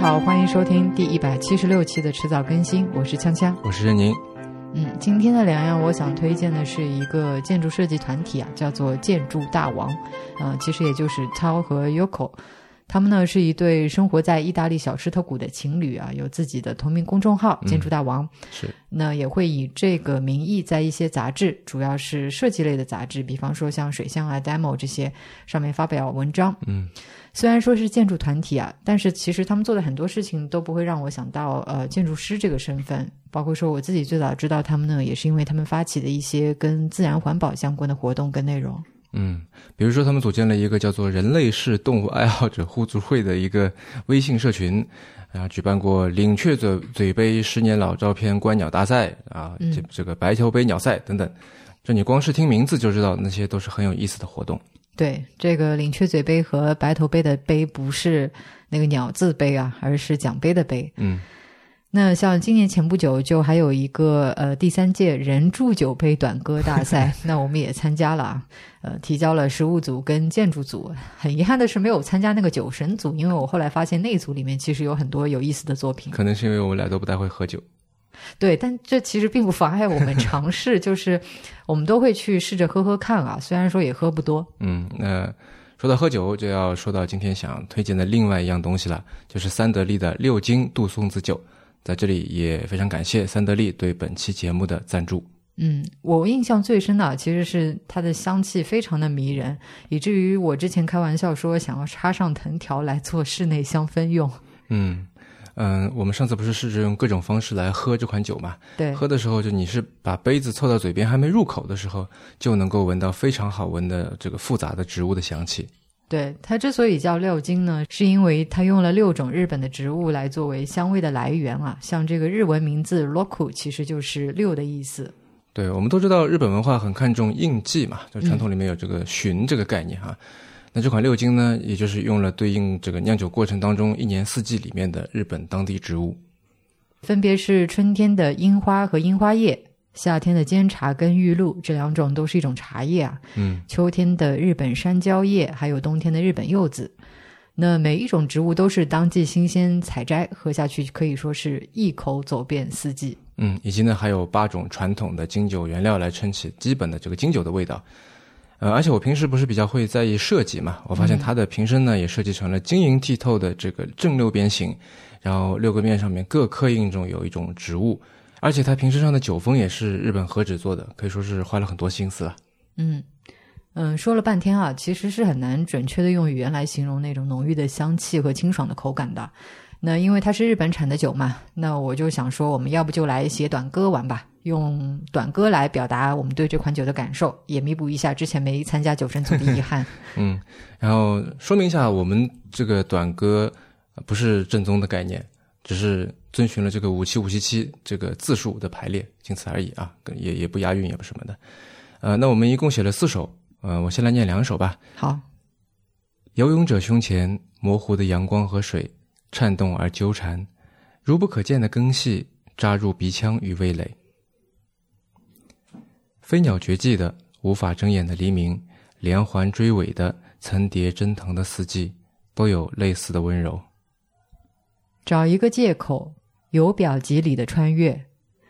好，欢迎收听第一百七十六期的迟早更新，我是锵锵，我是任宁。嗯，今天的两样，我想推荐的是一个建筑设计团体啊，叫做建筑大王，呃，其实也就是 Tao 和 Yoko。他们呢是一对生活在意大利小石头谷的情侣啊，有自己的同名公众号“建筑大王”，是那也会以这个名义在一些杂志，主要是设计类的杂志，比方说像水象啊、Demo 这些上面发表文章。嗯，虽然说是建筑团体啊，但是其实他们做的很多事情都不会让我想到呃建筑师这个身份，包括说我自己最早知道他们呢，也是因为他们发起的一些跟自然环保相关的活动跟内容。嗯，比如说他们组建了一个叫做“人类是动物爱好者互助会”的一个微信社群，啊，举办过领雀嘴嘴杯十年老照片观鸟大赛啊，这这个白球杯鸟赛等等，就你光是听名字就知道那些都是很有意思的活动。对，这个领雀嘴杯和白头杯的杯不是那个鸟字杯啊，而是奖杯的杯。嗯。那像今年前不久就还有一个呃第三届人铸酒杯短歌大赛，那我们也参加了啊，呃提交了实物组跟建筑组。很遗憾的是没有参加那个酒神组，因为我后来发现那组里面其实有很多有意思的作品。可能是因为我们俩都不太会喝酒。对，但这其实并不妨碍我们 尝试，就是我们都会去试着喝喝看啊，虽然说也喝不多。嗯，那说到喝酒，就要说到今天想推荐的另外一样东西了，就是三得利的六斤杜松子酒。在这里也非常感谢三得利对本期节目的赞助。嗯，我印象最深的其实是它的香气非常的迷人，以至于我之前开玩笑说想要插上藤条来做室内香氛用。嗯嗯，我们上次不是试着用各种方式来喝这款酒嘛？对，喝的时候就你是把杯子凑到嘴边，还没入口的时候，就能够闻到非常好闻的这个复杂的植物的香气。对它之所以叫六精呢，是因为它用了六种日本的植物来作为香味的来源啊。像这个日文名字 roku，其实就是六的意思。对，我们都知道日本文化很看重印记嘛，就传统里面有这个寻这个概念哈。那这款六精呢，也就是用了对应这个酿酒过程当中一年四季里面的日本当地植物，分别是春天的樱花和樱花叶。夏天的煎茶跟玉露这两种都是一种茶叶啊，嗯，秋天的日本山椒叶，还有冬天的日本柚子，那每一种植物都是当季新鲜采摘，喝下去可以说是一口走遍四季。嗯，以及呢还有八种传统的金酒原料来撑起基本的这个金酒的味道。呃，而且我平时不是比较会在意设计嘛，我发现它的瓶身呢也设计成了晶莹剔透的这个正六边形，然后六个面上面各刻印中有一种植物。而且它瓶身上的酒封也是日本和纸做的，可以说是花了很多心思了。嗯嗯，说了半天啊，其实是很难准确的用语言来形容那种浓郁的香气和清爽的口感的。那因为它是日本产的酒嘛，那我就想说，我们要不就来写短歌玩吧，用短歌来表达我们对这款酒的感受，也弥补一下之前没参加酒神组的遗憾。嗯，然后说明一下，我们这个短歌不是正宗的概念。只是遵循了这个五七五七七这个字数的排列，仅此而已啊，也也不押韵，也不什么的。呃，那我们一共写了四首，呃，我先来念两首吧。好。游泳者胸前模糊的阳光和水颤动而纠缠，如不可见的根系扎入鼻腔与味蕾。飞鸟绝迹的无法睁眼的黎明，连环追尾的层叠蒸腾的四季，都有类似的温柔。找一个借口，由表及里的穿越，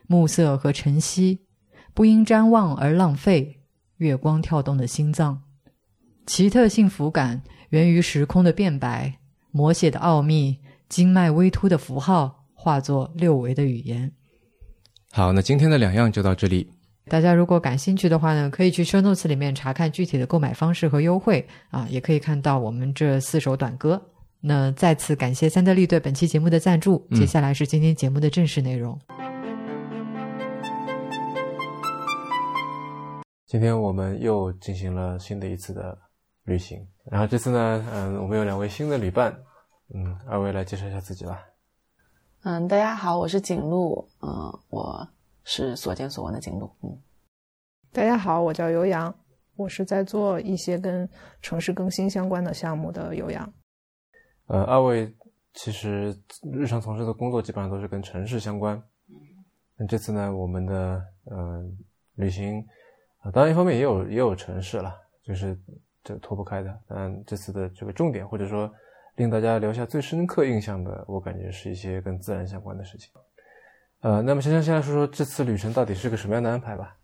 暮色和晨曦，不因瞻望而浪费。月光跳动的心脏，奇特幸福感源于时空的变白，摹写的奥秘，经脉微凸的符号化作六维的语言。好，那今天的两样就到这里。大家如果感兴趣的话呢，可以去 show notes 里面查看具体的购买方式和优惠啊，也可以看到我们这四首短歌。那再次感谢三得利对本期节目的赞助。接下来是今天节目的正式内容。今天我们又进行了新的一次的旅行，然后这次呢，嗯，我们有两位新的旅伴，嗯，二位来介绍一下自己吧。嗯，大家好，我是景路，嗯，我是所见所闻的景路，嗯。大家好，我叫尤洋，我是在做一些跟城市更新相关的项目的尤洋。呃，二位其实日常从事的工作基本上都是跟城市相关。那这次呢，我们的呃旅行啊，当然一方面也有也有城市了，就是这脱不开的。嗯，这次的这个重点或者说令大家留下最深刻印象的，我感觉是一些跟自然相关的事情。呃，那么先生先来说说这次旅程到底是个什么样的安排吧。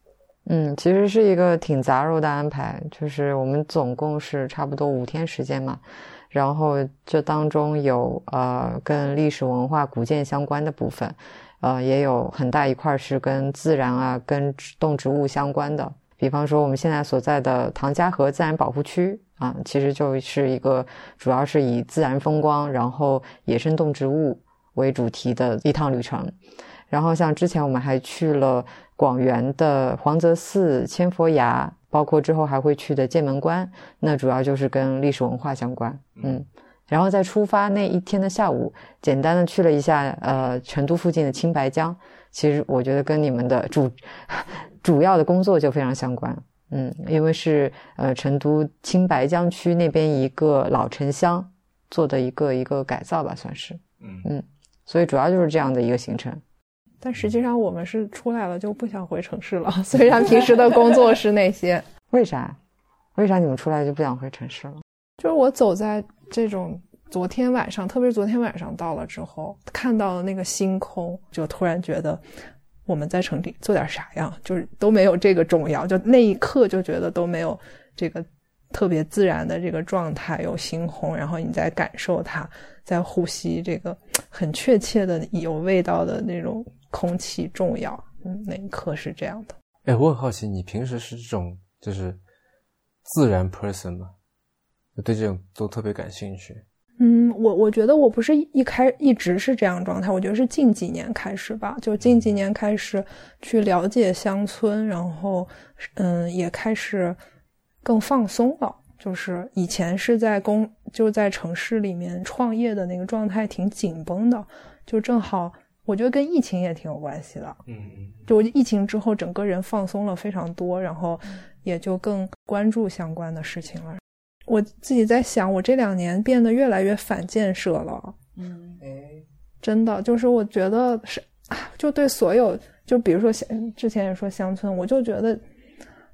嗯，其实是一个挺杂糅的安排，就是我们总共是差不多五天时间嘛，然后这当中有呃跟历史文化古建相关的部分，呃也有很大一块是跟自然啊、跟动植物相关的，比方说我们现在所在的唐家河自然保护区啊，其实就是一个主要是以自然风光，然后野生动植物为主题的一趟旅程。然后像之前我们还去了广元的黄泽寺、千佛崖，包括之后还会去的剑门关，那主要就是跟历史文化相关。嗯，然后在出发那一天的下午，简单的去了一下呃成都附近的青白江，其实我觉得跟你们的主 主要的工作就非常相关。嗯，因为是呃成都青白江区那边一个老城乡做的一个一个改造吧，算是。嗯嗯，所以主要就是这样的一个行程。但实际上我们是出来了就不想回城市了，虽然平时的工作是那些。为啥？为啥你们出来就不想回城市了？就是我走在这种昨天晚上，特别是昨天晚上到了之后，看到了那个星空，就突然觉得我们在城里做点啥呀？就是都没有这个重要，就那一刻就觉得都没有这个特别自然的这个状态，有星空，然后你在感受它，在呼吸这个很确切的有味道的那种。空气重要，嗯，那一刻是这样的。哎，我很好奇，你平时是这种就是自然 person 吗？对这种都特别感兴趣？嗯，我我觉得我不是一开一直是这样状态，我觉得是近几年开始吧，就近几年开始去了解乡村，然后嗯，也开始更放松了。就是以前是在工就在城市里面创业的那个状态挺紧绷的，就正好。我觉得跟疫情也挺有关系的，嗯嗯，就疫情之后，整个人放松了非常多，然后也就更关注相关的事情了。我自己在想，我这两年变得越来越反建设了，嗯，哎，真的，就是我觉得是，就对所有，就比如说乡，之前也说乡村，我就觉得。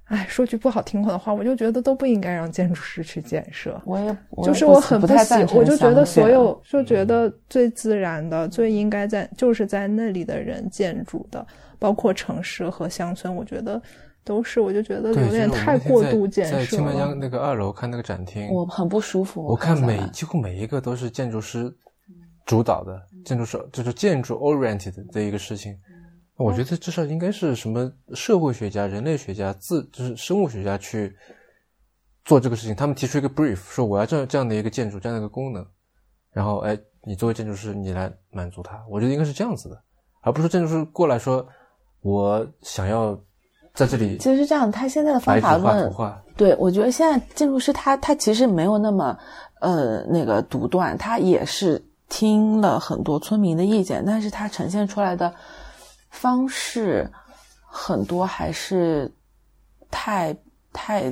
哎，说句不好听的话，我就觉得都不应该让建筑师去建设。我也就是我很不喜，我就觉得所有就觉得最自然的、最应该在就是在那里的人建筑的，包括城市和乡村，我觉得都是。我就觉得有点太过度建设。在青白江那个二楼看那个展厅，我很不舒服。我看每几乎每一个都是建筑师主导的，建筑师就是建筑 oriented 的一个事情。我觉得至少应该是什么社会学家、人类学家、自就是生物学家去做这个事情。他们提出一个 brief，说我要这样这样的一个建筑，这样的一个功能，然后哎，你作为建筑师，你来满足他。我觉得应该是这样子的，而不是建筑师过来说，我想要在这里。其实是这样，他现在的方法论，对我觉得现在建筑师他他其实没有那么呃那个独断，他也是听了很多村民的意见，但是他呈现出来的。方式很多还是太太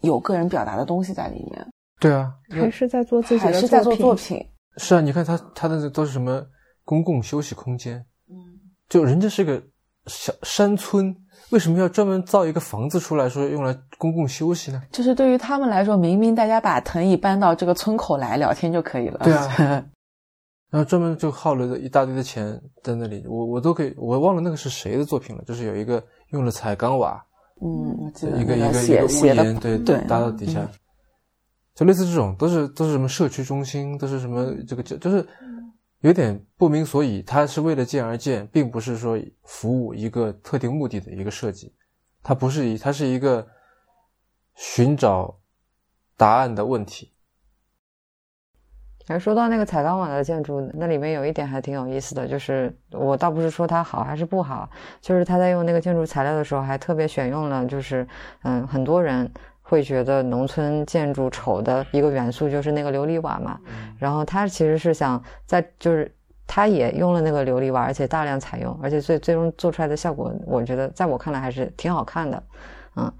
有个人表达的东西在里面。对啊，还是在做自己的，还是在做作品。是啊，你看他他的都是什么公共休息空间？嗯，就人家是个小山村，为什么要专门造一个房子出来说用来公共休息呢？就是对于他们来说，明明大家把藤椅搬到这个村口来聊天就可以了。对啊。然后专门就耗了一大堆的钱在那里，我我都可以，我忘了那个是谁的作品了，就是有一个用了彩钢瓦，嗯，一个一个一个屋檐，对对，搭到底下，就类似这种，都是都是什么社区中心，都是什么这个就就是有点不明所以，它是为了建而建，并不是说服务一个特定目的的一个设计，它不是一，它是一个寻找答案的问题。还说到那个彩钢瓦的建筑，那里面有一点还挺有意思的，就是我倒不是说它好还是不好，就是他在用那个建筑材料的时候，还特别选用了，就是嗯，很多人会觉得农村建筑丑的一个元素就是那个琉璃瓦嘛，然后他其实是想在就是他也用了那个琉璃瓦，而且大量采用，而且最最终做出来的效果，我觉得在我看来还是挺好看的，嗯。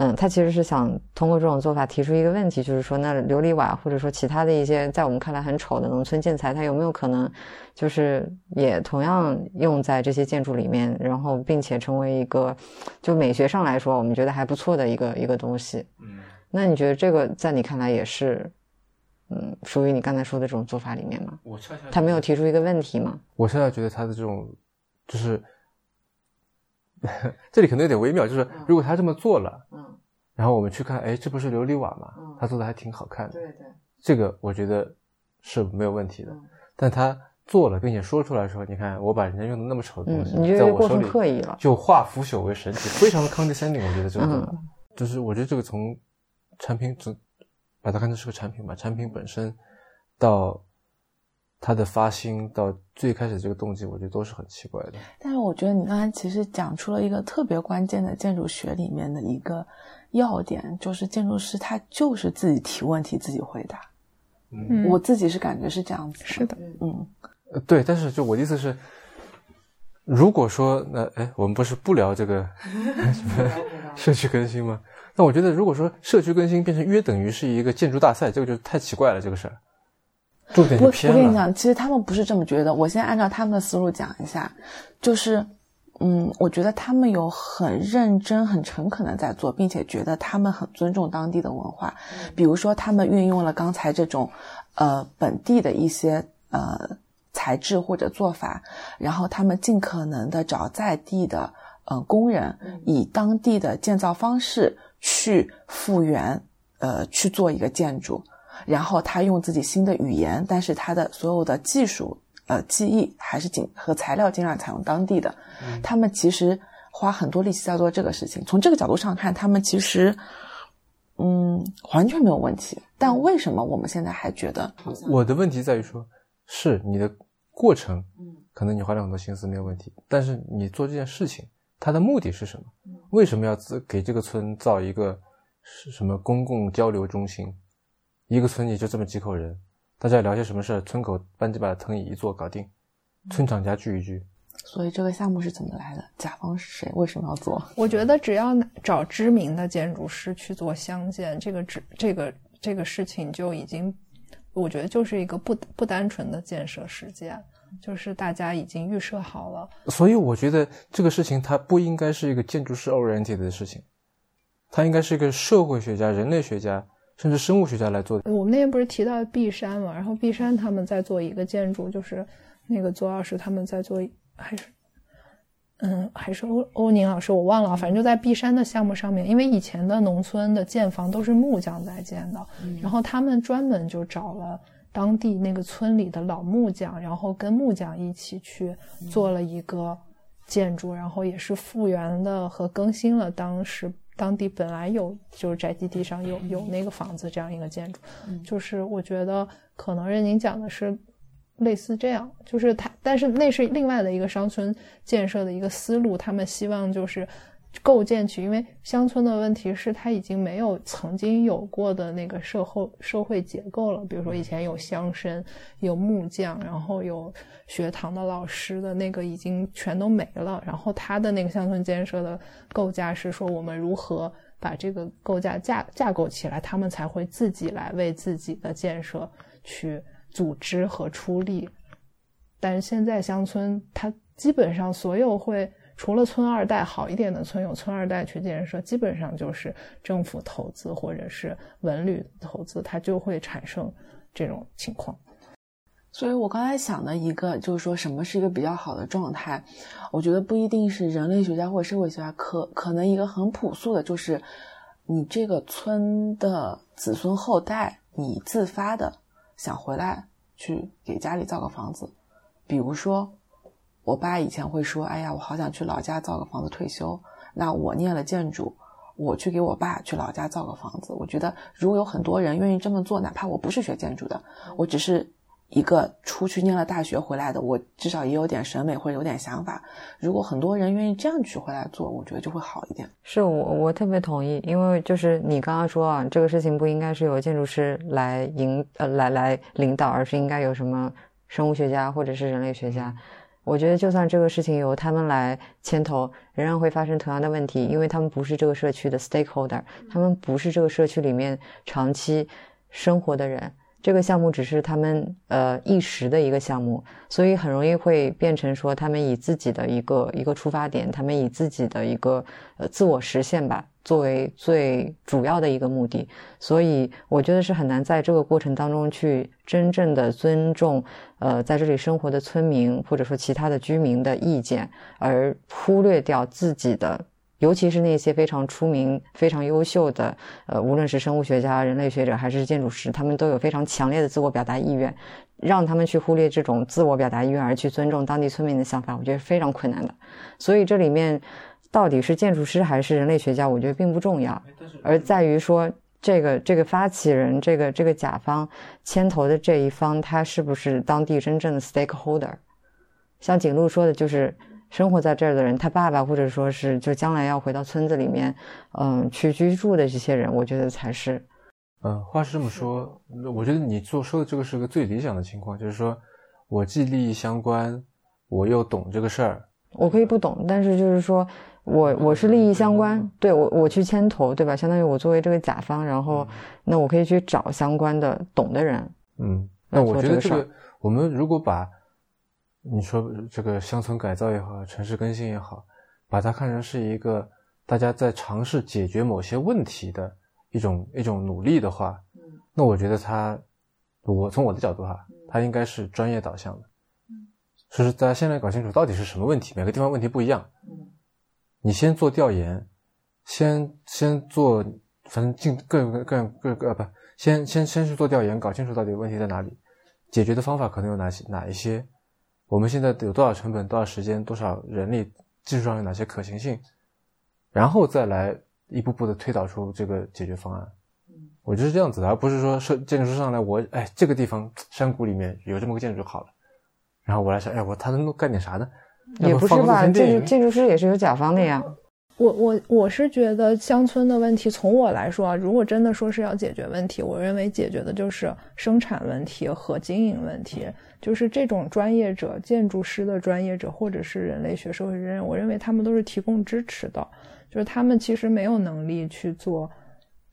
嗯，他其实是想通过这种做法提出一个问题，就是说，那琉璃瓦或者说其他的一些在我们看来很丑的农村建材，它有没有可能就是也同样用在这些建筑里面，然后并且成为一个就美学上来说我们觉得还不错的一个一个东西。嗯，那你觉得这个在你看来也是嗯，属于你刚才说的这种做法里面吗？我恰恰他没有提出一个问题吗？我现在觉得他的这种，就是 这里可能有点微妙，就是如果他这么做了，嗯，然后我们去看，哎，这不是琉璃瓦吗？嗯，他做的还挺好看的，对对，这个我觉得是没有问题的，但他。做了，并且说出来说：“你看，我把人家用的那么丑的东西，在我手里，就化腐朽为神奇，非常的 condescending。我觉得这个，就是我觉得这个从产品，从把它看成是个产品吧，产品本身到它的发心，到最开始这个动机，我觉得都是很奇怪的。但是我觉得你刚才其实讲出了一个特别关键的建筑学里面的一个要点，就是建筑师他就是自己提问题，自己回答。嗯，我自己是感觉是这样子。是的，嗯。呃，对，但是就我的意思是，如果说那哎，我们不是不聊这个什 么 社区更新吗？那我觉得，如果说社区更新变成约等于是一个建筑大赛，这个就太奇怪了，这个事儿。重点就偏了。我跟你讲，其实他们不是这么觉得。我先按照他们的思路讲一下，就是，嗯，我觉得他们有很认真、很诚恳的在做，并且觉得他们很尊重当地的文化。比如说，他们运用了刚才这种，呃，本地的一些呃。材质或者做法，然后他们尽可能的找在地的呃工人，以当地的建造方式去复原，呃去做一个建筑，然后他用自己新的语言，但是他的所有的技术呃技艺还是尽和材料尽量采用当地的。他们其实花很多力气在做这个事情。从这个角度上看，他们其实嗯完全没有问题。但为什么我们现在还觉得？我的问题在于说，是你的。过程，嗯，可能你花了很多心思没有问题，但是你做这件事情，它的目的是什么？为什么要自给这个村造一个是什么公共交流中心？一个村里就这么几口人，大家聊些什么事儿？村口搬几把藤椅一坐搞定，村长家聚一聚。所以这个项目是怎么来的？甲方是谁？为什么要做？我觉得只要找知名的建筑师去做相建，这个只这个这个事情就已经。我觉得就是一个不不单纯的建设实践，就是大家已经预设好了。所以我觉得这个事情它不应该是一个建筑师 oriented 的事情，它应该是一个社会学家、人类学家甚至生物学家来做。我们那天不是提到璧山嘛，然后璧山他们在做一个建筑，就是那个左老师他们在做还是。嗯，还是欧欧宁老师，我忘了，反正就在璧山的项目上面，因为以前的农村的建房都是木匠在建的，然后他们专门就找了当地那个村里的老木匠，然后跟木匠一起去做了一个建筑，然后也是复原的和更新了当时当地本来有就是宅基地上有有那个房子这样一个建筑，就是我觉得可能任宁讲的是。类似这样，就是他，但是那是另外的一个乡村建设的一个思路。他们希望就是构建起，因为乡村的问题是它已经没有曾经有过的那个社会社会结构了。比如说以前有乡绅、有木匠，然后有学堂的老师的那个已经全都没了。然后他的那个乡村建设的构架是说，我们如何把这个构架架架构起来，他们才会自己来为自己的建设去。组织和出力，但是现在乡村它基本上所有会除了村二代好一点的村有村二代去建设，基本上就是政府投资或者是文旅投资，它就会产生这种情况。所以我刚才想的一个就是说什么是一个比较好的状态，我觉得不一定是人类学家或社会学家，可可能一个很朴素的就是你这个村的子孙后代，你自发的。想回来去给家里造个房子，比如说，我爸以前会说：“哎呀，我好想去老家造个房子退休。”那我念了建筑，我去给我爸去老家造个房子。我觉得，如果有很多人愿意这么做，哪怕我不是学建筑的，我只是。一个出去念了大学回来的，我至少也有点审美或者有点想法。如果很多人愿意这样去回来做，我觉得就会好一点。是我我特别同意，因为就是你刚刚说啊，这个事情不应该是由建筑师来引呃来来领导，而是应该有什么生物学家或者是人类学家。我觉得就算这个事情由他们来牵头，仍然会发生同样的问题，因为他们不是这个社区的 stakeholder，他们不是这个社区里面长期生活的人。这个项目只是他们呃一时的一个项目，所以很容易会变成说他们以自己的一个一个出发点，他们以自己的一个呃自我实现吧作为最主要的一个目的，所以我觉得是很难在这个过程当中去真正的尊重呃在这里生活的村民或者说其他的居民的意见，而忽略掉自己的。尤其是那些非常出名、非常优秀的，呃，无论是生物学家、人类学者还是建筑师，他们都有非常强烈的自我表达意愿。让他们去忽略这种自我表达意愿，而去尊重当地村民的想法，我觉得是非常困难的。所以这里面到底是建筑师还是人类学家，我觉得并不重要，而在于说这个这个发起人、这个这个甲方牵头的这一方，他是不是当地真正的 stakeholder？像景路说的，就是。生活在这儿的人，他爸爸或者说是就将来要回到村子里面，嗯，去居住的这些人，我觉得才是。嗯，话是这么说，我觉得你做说的这个是个最理想的情况，就是说我既利益相关，我又懂这个事儿。我可以不懂，但是就是说我我是利益相关，对我我去牵头，对吧？相当于我作为这个甲方，然后那我可以去找相关的懂的人。嗯，那我觉得这个我们如果把。你说这个乡村改造也好，城市更新也好，把它看成是一个大家在尝试解决某些问题的一种一种努力的话，那我觉得他，我从我的角度哈，他应该是专业导向的，就是大家先来搞清楚到底是什么问题，每个地方问题不一样，你先做调研，先先做，反正尽各各各各个不，先先先去做调研，搞清楚到底问题在哪里，解决的方法可能有哪些哪一些。我们现在有多少成本、多少时间、多少人力，技术上有哪些可行性，然后再来一步步的推导出这个解决方案。我觉得是这样子的，而不是说设建筑师上来，我哎这个地方山谷里面有这么个建筑就好了，然后我来想，哎我他能干点啥呢？也不是吧，建筑建筑师也是有甲方的呀。我我我是觉得乡村的问题，从我来说啊，如果真的说是要解决问题，我认为解决的就是生产问题和经营问题。就是这种专业者，建筑师的专业者，或者是人类学、社会学人，我认为他们都是提供支持的。就是他们其实没有能力去做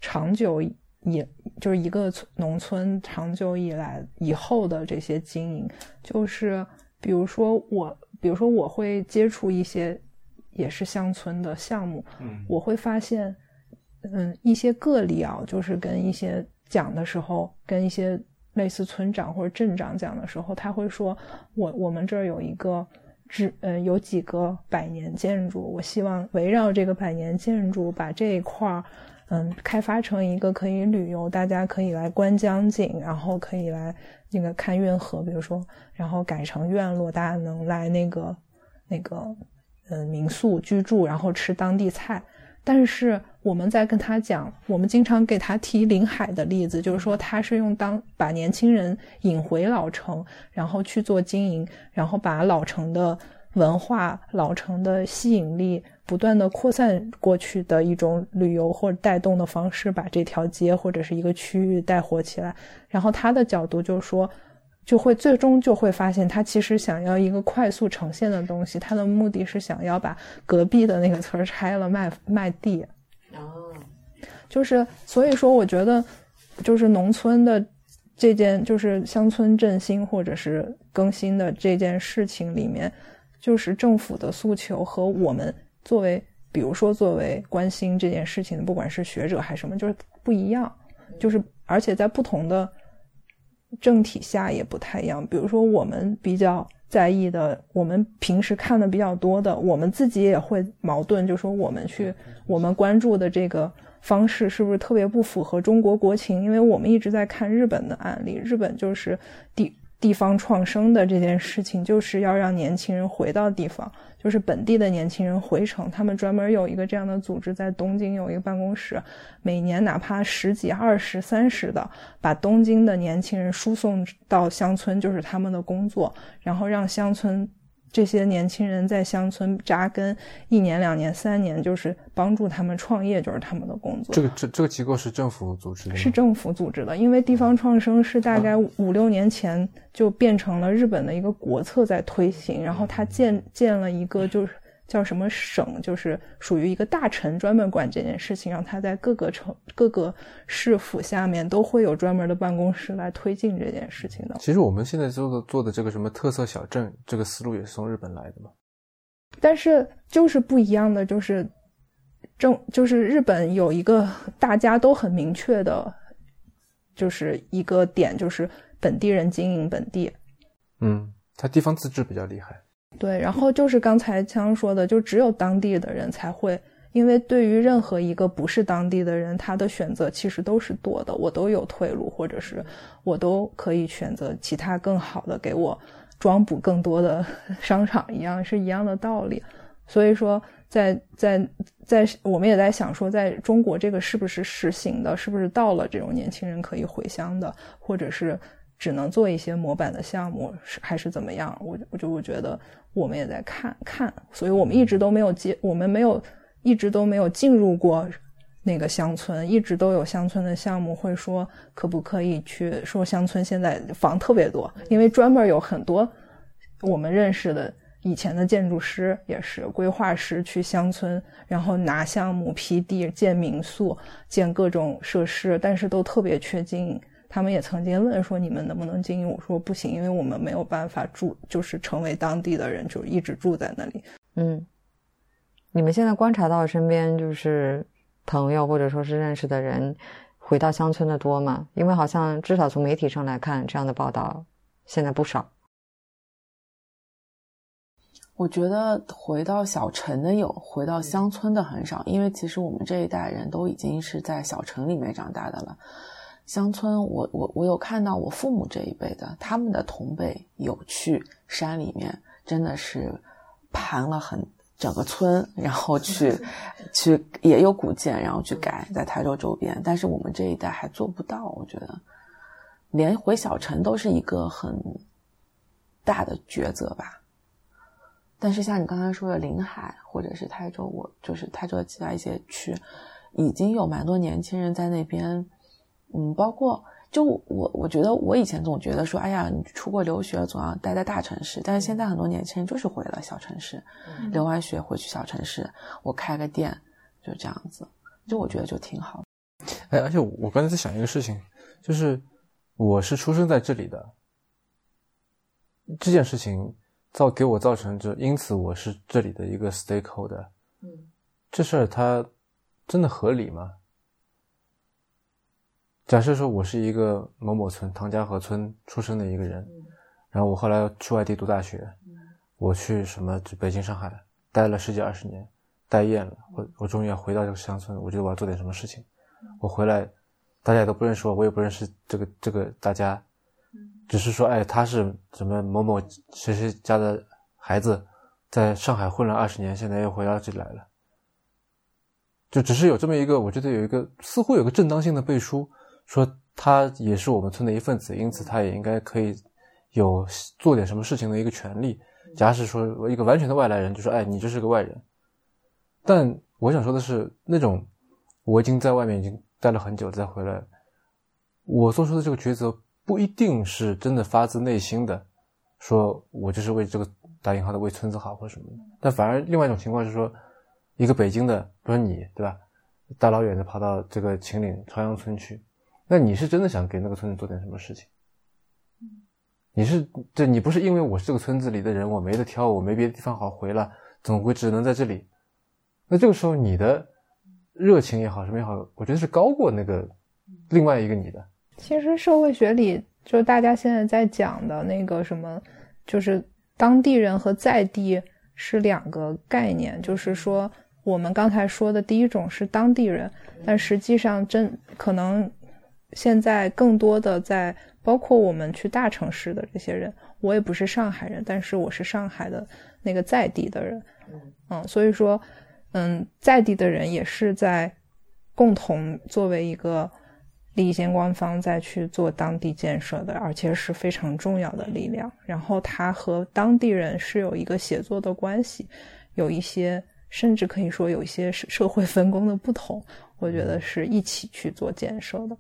长久以，就是一个农村长久以来以后的这些经营。就是比如说我，比如说我会接触一些也是乡村的项目，我会发现，嗯，一些个例啊，就是跟一些讲的时候，跟一些。类似村长或者镇长讲的时候，他会说：“我我们这儿有一个，只嗯有几个百年建筑，我希望围绕这个百年建筑，把这一块儿嗯开发成一个可以旅游，大家可以来观江景，然后可以来那个看运河，比如说，然后改成院落，大家能来那个那个嗯民宿居住，然后吃当地菜。”但是我们在跟他讲，我们经常给他提临海的例子，就是说他是用当把年轻人引回老城，然后去做经营，然后把老城的文化、老城的吸引力不断的扩散过去的一种旅游或者带动的方式，把这条街或者是一个区域带火起来。然后他的角度就是说。就会最终就会发现，他其实想要一个快速呈现的东西，他的目的是想要把隔壁的那个村拆了卖 卖地。哦，就是所以说，我觉得就是农村的这件，就是乡村振兴或者是更新的这件事情里面，就是政府的诉求和我们作为，比如说作为关心这件事情的，不管是学者还是什么，就是不一样，就是而且在不同的。政体下也不太一样，比如说我们比较在意的，我们平时看的比较多的，我们自己也会矛盾，就说我们去我们关注的这个方式是不是特别不符合中国国情？因为我们一直在看日本的案例，日本就是第地方创生的这件事情，就是要让年轻人回到地方。就是本地的年轻人回城，他们专门有一个这样的组织，在东京有一个办公室，每年哪怕十几、二十、三十的，把东京的年轻人输送到乡村，就是他们的工作，然后让乡村。这些年轻人在乡村扎根一年、两年、三年，就是帮助他们创业，就是他们的工作。这个这这个机构是政府组织的，是政府组织的。因为地方创生是大概五六年前就变成了日本的一个国策在推行，然后他建建了一个就是叫什么省，就是属于一个大臣专门管这件事情，让他在各个城、各个市府下面都会有专门的办公室来推进这件事情的。其实我们现在做的做的这个什么特色小镇，这个思路也是从日本来的嘛。但是就是不一样的，就是正就是日本有一个大家都很明确的，就是一个点，就是本地人经营本地。嗯，他地方自治比较厉害。对，然后就是刚才枪说的，就只有当地的人才会，因为对于任何一个不是当地的人，他的选择其实都是多的，我都有退路，或者是我都可以选择其他更好的，给我装补更多的 商场一样，是一样的道理。所以说，在在在，我们也在想说，在中国这个是不是实行的，是不是到了这种年轻人可以回乡的，或者是。只能做一些模板的项目，是还是怎么样？我我就我觉得我们也在看看，所以我们一直都没有接，我们没有一直都没有进入过那个乡村，一直都有乡村的项目会说可不可以去说乡村现在房特别多，因为专门有很多我们认识的以前的建筑师也是规划师去乡村，然后拿项目批地建民宿建各种设施，但是都特别缺经营。他们也曾经问说：“你们能不能经营？”我说：“不行，因为我们没有办法住，就是成为当地的人，就一直住在那里。”嗯，你们现在观察到身边就是朋友或者说是认识的人回到乡村的多吗？因为好像至少从媒体上来看，这样的报道现在不少。我觉得回到小城的有，回到乡村的很少，因为其实我们这一代人都已经是在小城里面长大的了。乡村，我我我有看到我父母这一辈的，他们的同辈有去山里面，真的是盘了很整个村，然后去 去也有古建，然后去改在台州周边。但是我们这一代还做不到，我觉得连回小城都是一个很大的抉择吧。但是像你刚才说的临海或者是台州，我就是台州的其他一些区，已经有蛮多年轻人在那边。嗯，包括就我，我觉得我以前总觉得说，哎呀，你出国留学总要待在大城市，但是现在很多年轻人就是回了小城市，留完学回去小城市，我开个店，就这样子，就我觉得就挺好。哎，而且我刚才在想一个事情，就是我是出生在这里的，这件事情造给我造成就因此我是这里的一个 stakeholder，嗯，这事儿它真的合理吗？假设说，我是一个某某村唐家河村出生的一个人，然后我后来去外地读大学，我去什么北京、上海待了十几二十年，待厌了，我我终于要回到这个乡村，我觉得我要做点什么事情。我回来，大家也都不认识我，我也不认识这个这个大家，只是说，哎，他是什么某某谁谁家的孩子，在上海混了二十年，现在又回到这里来了，就只是有这么一个，我觉得有一个似乎有个正当性的背书。说他也是我们村的一份子，因此他也应该可以有做点什么事情的一个权利。假使说一个完全的外来人，就说：“哎，你就是个外人。”但我想说的是，那种我已经在外面已经待了很久再回来，我做出的这个抉择不一定是真的发自内心的，说我就是为这个打引号的为村子好或者什么的。但反而另外一种情况是说，一个北京的，比如你对吧，大老远的跑到这个秦岭朝阳村去。那你是真的想给那个村子做点什么事情？你是这，你不是因为我是这个村子里的人，我没得挑，我没别的地方好回了，总归只能在这里。那这个时候你的热情也好，什么也好，我觉得是高过那个另外一个你的。其实社会学里，就大家现在在讲的那个什么，就是当地人和在地是两个概念，就是说我们刚才说的第一种是当地人，但实际上真可能。现在更多的在包括我们去大城市的这些人，我也不是上海人，但是我是上海的那个在地的人，嗯，所以说，嗯，在地的人也是在共同作为一个利益相关方在去做当地建设的，而且是非常重要的力量。然后他和当地人是有一个协作的关系，有一些甚至可以说有一些社社会分工的不同，我觉得是一起去做建设的。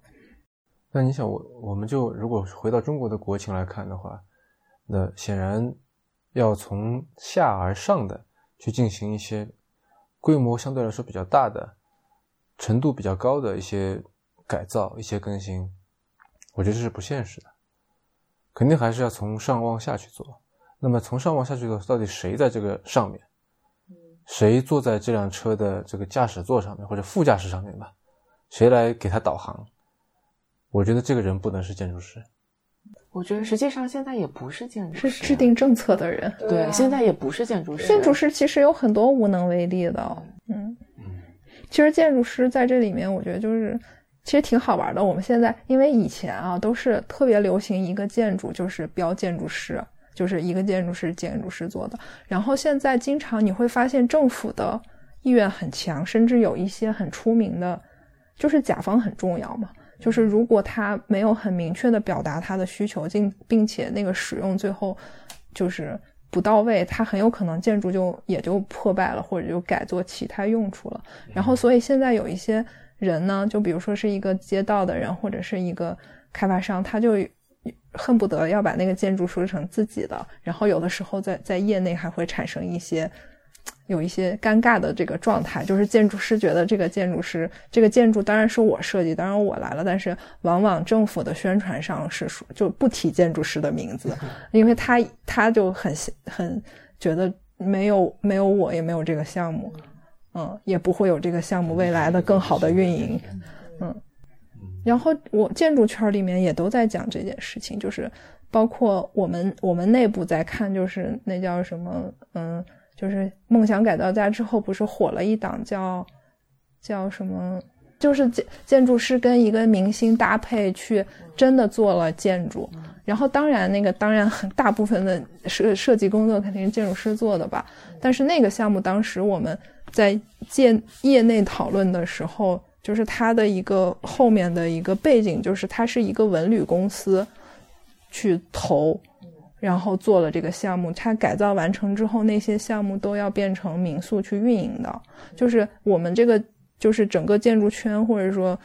那你想，我我们就如果回到中国的国情来看的话，那显然要从下而上的去进行一些规模相对来说比较大的、程度比较高的一些改造、一些更新，我觉得这是不现实的。肯定还是要从上往下去做。那么从上往下去做，到底谁在这个上面？谁坐在这辆车的这个驾驶座上面或者副驾驶上面吧？谁来给他导航？我觉得这个人不能是建筑师。我觉得实际上现在也不是建筑师，是制定政策的人。对，现在也不是建筑师。建筑师其实有很多无能为力的。嗯嗯，其实建筑师在这里面，我觉得就是其实挺好玩的。我们现在因为以前啊都是特别流行一个建筑就是标建筑师，就是一个建筑师建筑师做的。然后现在经常你会发现政府的意愿很强，甚至有一些很出名的，就是甲方很重要嘛。就是如果他没有很明确的表达他的需求，并并且那个使用最后就是不到位，他很有可能建筑就也就破败了，或者就改做其他用处了。然后，所以现在有一些人呢，就比如说是一个街道的人，或者是一个开发商，他就恨不得要把那个建筑说成自己的。然后有的时候在在业内还会产生一些。有一些尴尬的这个状态，就是建筑师觉得这个建筑师这个建筑当然是我设计，当然我来了，但是往往政府的宣传上是说就不提建筑师的名字，因为他他就很很觉得没有没有我也没有这个项目，嗯，也不会有这个项目未来的更好的运营，嗯，然后我建筑圈里面也都在讲这件事情，就是包括我们我们内部在看，就是那叫什么，嗯。就是梦想改造家之后，不是火了一档叫叫什么？就是建建筑师跟一个明星搭配去真的做了建筑。然后当然那个当然很大部分的设设计工作肯定是建筑师做的吧。但是那个项目当时我们在建业内讨论的时候，就是它的一个后面的一个背景，就是它是一个文旅公司去投。然后做了这个项目，它改造完成之后，那些项目都要变成民宿去运营的。就是我们这个，就是整个建筑圈，或者说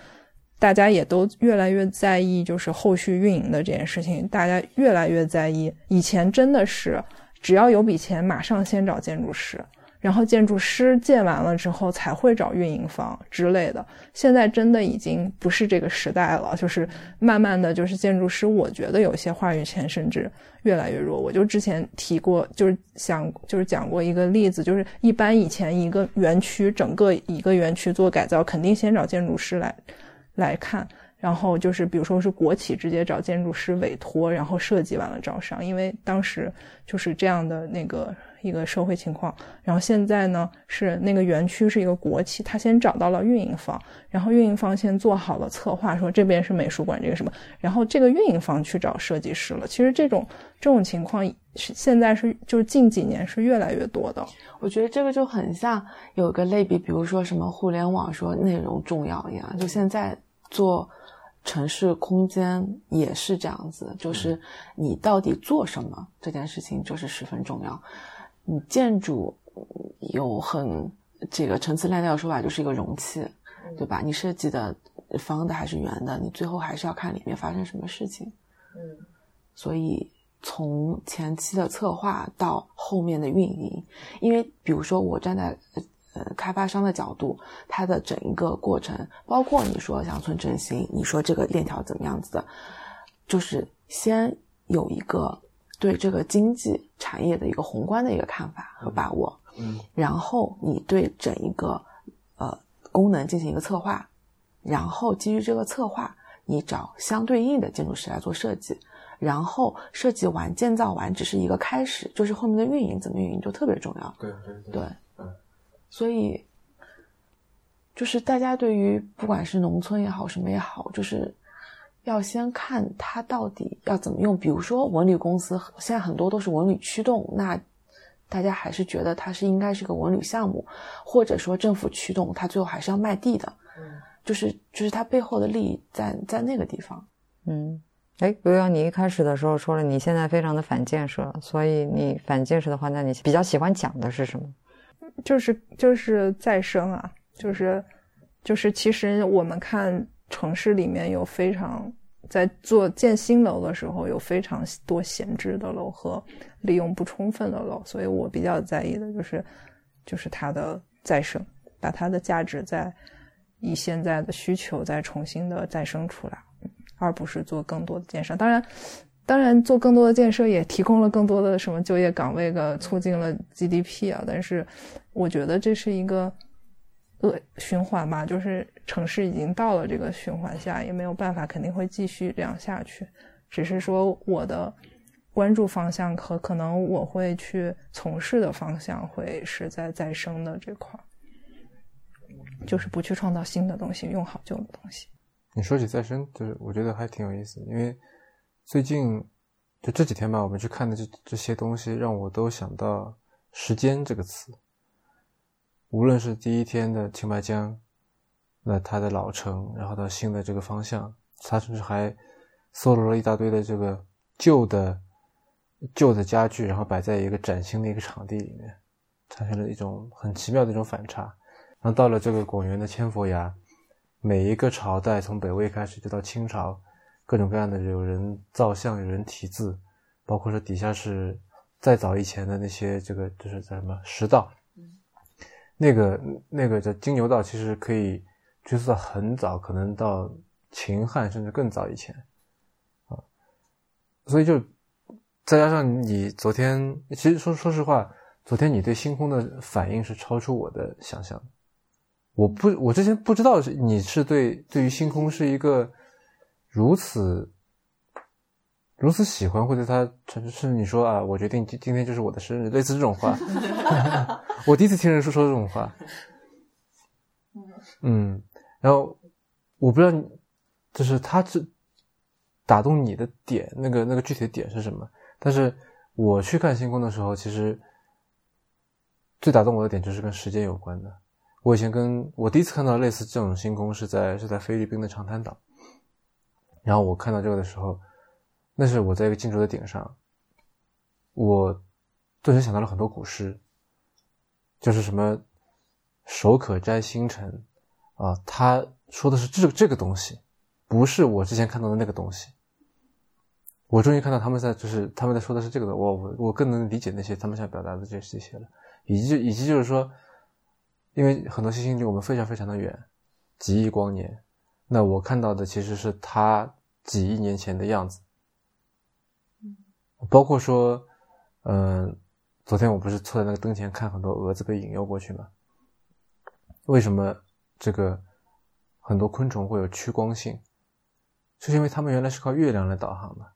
大家也都越来越在意，就是后续运营的这件事情，大家越来越在意。以前真的是只要有笔钱，马上先找建筑师。然后建筑师建完了之后才会找运营方之类的。现在真的已经不是这个时代了，就是慢慢的就是建筑师，我觉得有些话语权甚至越来越弱。我就之前提过，就是想就是讲过一个例子，就是一般以前一个园区整个一个园区做改造，肯定先找建筑师来来看，然后就是比如说是国企直接找建筑师委托，然后设计完了招商，因为当时就是这样的那个。一个社会情况，然后现在呢是那个园区是一个国企，他先找到了运营方，然后运营方先做好了策划，说这边是美术馆这个什么，然后这个运营方去找设计师了。其实这种这种情况是现在是就是近几年是越来越多的。我觉得这个就很像有个类比，比如说什么互联网说内容重要一样，就现在做城市空间也是这样子，就是你到底做什么这件事情就是十分重要。你建筑有很这个陈词滥调的说法，就是一个容器，对吧？你设计的方的还是圆的，你最后还是要看里面发生什么事情。嗯，所以从前期的策划到后面的运营，因为比如说我站在呃开发商的角度，它的整一个过程，包括你说乡村振兴，你说这个链条怎么样子的，就是先有一个。对这个经济产业的一个宏观的一个看法和把握，嗯，然后你对整一个呃功能进行一个策划，然后基于这个策划，你找相对应的建筑师来做设计，然后设计完建造完只是一个开始，就是后面的运营怎么运营就特别重要。对对对，嗯，所以就是大家对于不管是农村也好，什么也好，就是。要先看它到底要怎么用，比如说文旅公司现在很多都是文旅驱动，那大家还是觉得它是应该是个文旅项目，或者说政府驱动，它最后还是要卖地的，嗯，就是就是它背后的利益在在那个地方，嗯，哎，刘洋，你一开始的时候说了你现在非常的反建设，所以你反建设的话，那你比较喜欢讲的是什么？就是就是再生啊，就是就是其实我们看。城市里面有非常在做建新楼的时候有非常多闲置的楼和利用不充分的楼，所以我比较在意的就是就是它的再生，把它的价值在以现在的需求再重新的再生出来，而不是做更多的建设。当然，当然做更多的建设也提供了更多的什么就业岗位的，促进了 GDP 啊。但是，我觉得这是一个恶循环吧，就是城市已经到了这个循环下，也没有办法，肯定会继续这样下去。只是说我的。关注方向和可能我会去从事的方向会是在再生的这块就是不去创造新的东西，用好旧的东西。你说起再生，就是我觉得还挺有意思，因为最近就这几天吧，我们去看的这这些东西，让我都想到“时间”这个词。无论是第一天的青白江，那它的老城，然后到新的这个方向，它甚至还搜罗了一大堆的这个旧的。旧的家具，然后摆在一个崭新的一个场地里面，产生了一种很奇妙的一种反差。然后到了这个广元的千佛崖，每一个朝代从北魏开始就到清朝，各种各样的有人造像，有人题字，包括说底下是再早以前的那些这个就是叫什么石道，那个那个叫金牛道，其实可以追溯到很早，可能到秦汉甚至更早以前啊，所以就。再加上你昨天，其实说说实话，昨天你对星空的反应是超出我的想象。我不，我之前不知道是你是对对于星空是一个如此如此喜欢，或者他是你说啊，我决定今今天就是我的生日，类似这种话。我第一次听人说说这种话。嗯，然后我不知道，就是他这打动你的点，那个那个具体的点是什么？但是我去看星空的时候，其实最打动我的点就是跟时间有关的。我以前跟我第一次看到类似这种星空是在是在菲律宾的长滩岛，然后我看到这个的时候，那是我在一个建筑的顶上，我顿时想到了很多古诗，就是什么“手可摘星辰”，啊，他说的是这这个东西，不是我之前看到的那个东西。我终于看到他们在，就是他们在说的是这个的，我我我更能理解那些他们想表达的这这些了，以及以及就是说，因为很多星星离我们非常非常的远，几亿光年，那我看到的其实是它几亿年前的样子，包括说，嗯，昨天我不是坐在那个灯前看很多蛾子被引诱过去吗？为什么这个很多昆虫会有趋光性？就是因为它们原来是靠月亮来导航的。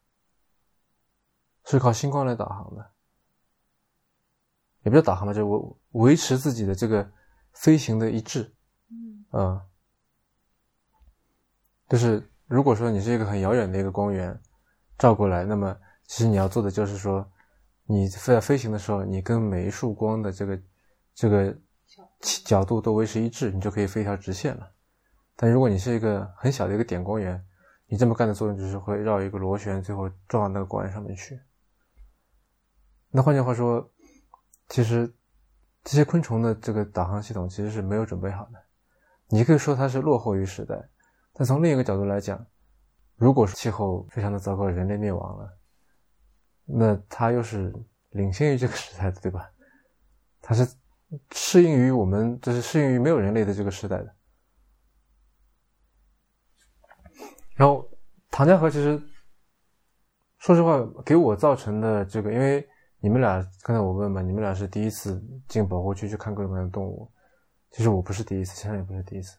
是靠星光来导航的，也不叫导航吧，就维维持自己的这个飞行的一致。嗯，就是如果说你是一个很遥远的一个光源照过来，那么其实你要做的就是说，你在飞行的时候，你跟每一束光的这个这个角度都维持一致，你就可以飞一条直线了。但如果你是一个很小的一个点光源，你这么干的作用就是会绕一个螺旋，最后撞到那个光源上面去。那换句话说，其实这些昆虫的这个导航系统其实是没有准备好的。你可以说它是落后于时代，但从另一个角度来讲，如果是气候非常的糟糕，人类灭亡了，那它又是领先于这个时代的，对吧？它是适应于我们，就是适应于没有人类的这个时代的。然后，唐家河其实，说实话，给我造成的这个，因为。你们俩刚才我问嘛，你们俩是第一次进保护区去看各种各样的动物，其实我不是第一次，现在也不是第一次，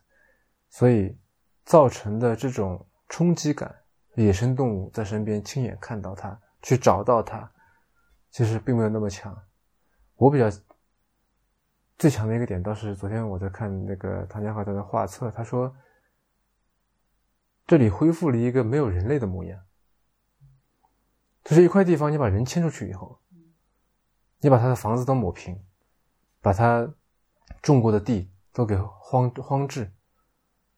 所以造成的这种冲击感，野生动物在身边亲眼看到它，去找到它，其实并没有那么强。我比较最强的一个点，倒是昨天我在看那个唐家华在那画册，他说这里恢复了一个没有人类的模样，就是一块地方，你把人迁出去以后。你把他的房子都抹平，把他种过的地都给荒荒置，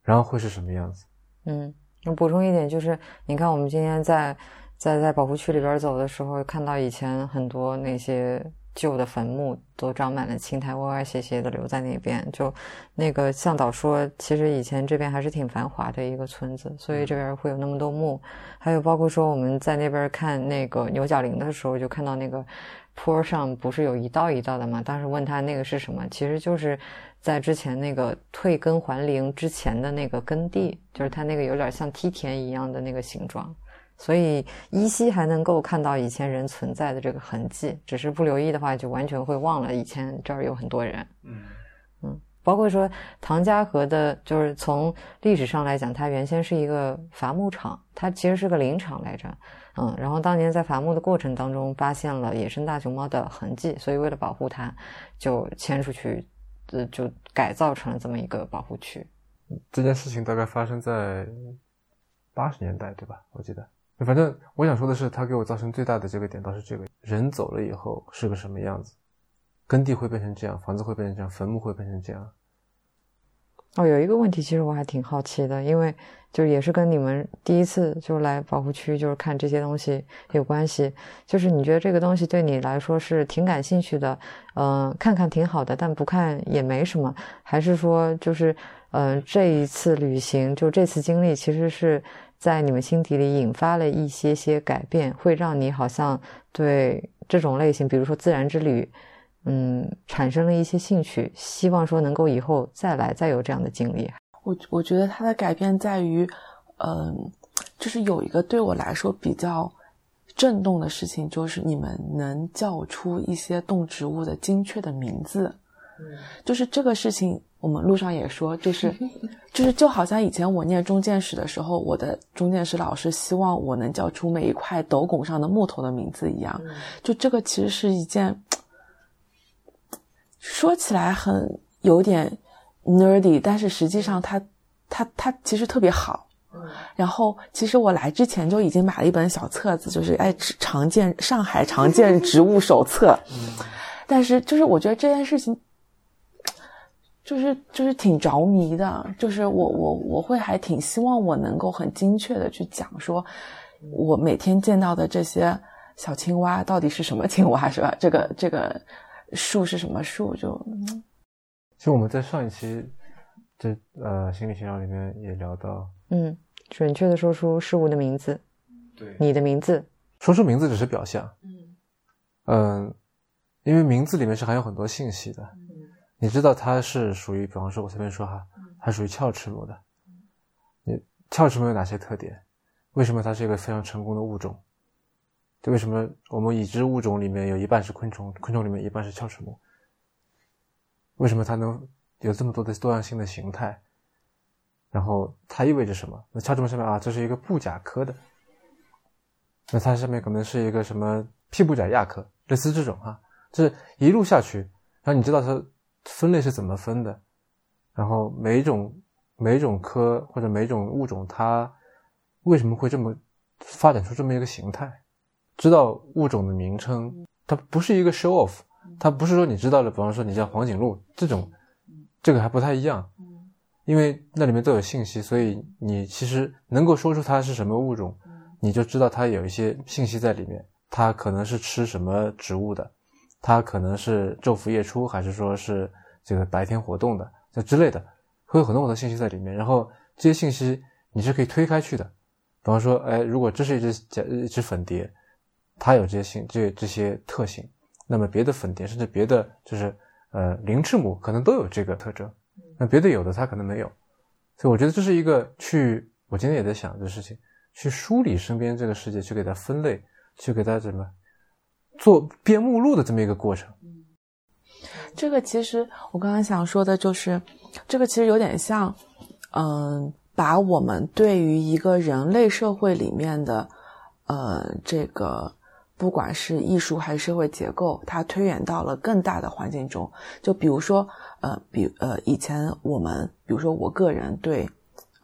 然后会是什么样子？嗯，我补充一点，就是你看，我们今天在在在保护区里边走的时候，看到以前很多那些旧的坟墓都长满了青苔，歪歪斜斜的留在那边。就那个向导说，其实以前这边还是挺繁华的一个村子，所以这边会有那么多墓。还有包括说我们在那边看那个牛角岭的时候，就看到那个坡上不是有一道一道的嘛？当时问他那个是什么，其实就是在之前那个退耕还林之前的那个耕地，就是它那个有点像梯田一样的那个形状。所以依稀还能够看到以前人存在的这个痕迹，只是不留意的话，就完全会忘了以前这儿有很多人。嗯嗯，包括说唐家河的，就是从历史上来讲，它原先是一个伐木场，它其实是个林场来着。嗯，然后当年在伐木的过程当中，发现了野生大熊猫的痕迹，所以为了保护它，就迁出去，呃，就改造成了这么一个保护区。这件事情大概发生在八十年代，对吧？我记得。反正我想说的是，它给我造成最大的这个点倒是这个：人走了以后是个什么样子，耕地会变成这样，房子会变成这样，坟墓会变成这样。哦，有一个问题，其实我还挺好奇的，因为就也是跟你们第一次就来保护区就是看这些东西有关系。就是你觉得这个东西对你来说是挺感兴趣的，嗯，看看挺好的，但不看也没什么，还是说就是嗯，这一次旅行就这次经历其实是。在你们心底里引发了一些些改变，会让你好像对这种类型，比如说自然之旅，嗯，产生了一些兴趣，希望说能够以后再来，再有这样的经历。我我觉得它的改变在于，嗯，就是有一个对我来说比较震动的事情，就是你们能叫出一些动植物的精确的名字，就是这个事情。我们路上也说，就是，就是就好像以前我念中建史的时候，我的中建史老师希望我能叫出每一块斗拱上的木头的名字一样。就这个其实是一件说起来很有点 nerdy，但是实际上它它它其实特别好。然后其实我来之前就已经买了一本小册子，就是哎常见上海常见 植物手册。但是就是我觉得这件事情。就是就是挺着迷的，就是我我我会还挺希望我能够很精确的去讲说，我每天见到的这些小青蛙到底是什么青蛙是吧？这个这个树是什么树？就其实我们在上一期这呃心理学上里面也聊到，嗯，准确的说出事物的名字，对，你的名字，说出名字只是表象，嗯嗯，因为名字里面是含有很多信息的。你知道它是属于，比方说，我随便说哈，它属于鞘翅目的。你鞘翅目有哪些特点？为什么它是一个非常成功的物种？就为什么我们已知物种里面有一半是昆虫，昆虫里面一半是鞘翅目？为什么它能有这么多的多样性的形态？然后它意味着什么？那鞘翅目上面啊，这是一个布甲科的。那它上面可能是一个什么屁布甲亚科，类似这种哈，就是一路下去，然后你知道它。分类是怎么分的？然后每一种每一种科或者每种物种，它为什么会这么发展出这么一个形态？知道物种的名称，它不是一个 show off，它不是说你知道了，比方说你叫黄颈鹿这种，这个还不太一样，因为那里面都有信息，所以你其实能够说出它是什么物种，你就知道它有一些信息在里面，它可能是吃什么植物的。它可能是昼伏夜出，还是说是这个白天活动的，这之类的，会有很多很多信息在里面。然后这些信息你是可以推开去的。比方说，哎，如果这是一只甲一只粉蝶，它有这些性这这些特性，那么别的粉蝶甚至别的就是呃鳞翅目可能都有这个特征。那别的有的它可能没有。所以我觉得这是一个去，我今天也在想这事情，去梳理身边这个世界，去给它分类，去给它怎么。做编目录的这么一个过程，这个其实我刚刚想说的就是，这个其实有点像，嗯，把我们对于一个人类社会里面的，呃，这个不管是艺术还是社会结构，它推演到了更大的环境中。就比如说，呃，比呃，以前我们，比如说我个人对。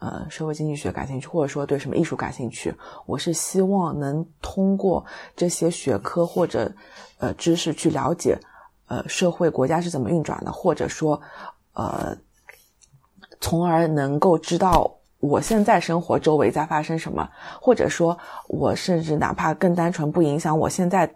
呃，社会经济学感兴趣，或者说对什么艺术感兴趣，我是希望能通过这些学科或者呃知识去了解呃社会国家是怎么运转的，或者说呃，从而能够知道我现在生活周围在发生什么，或者说我甚至哪怕更单纯不影响我现在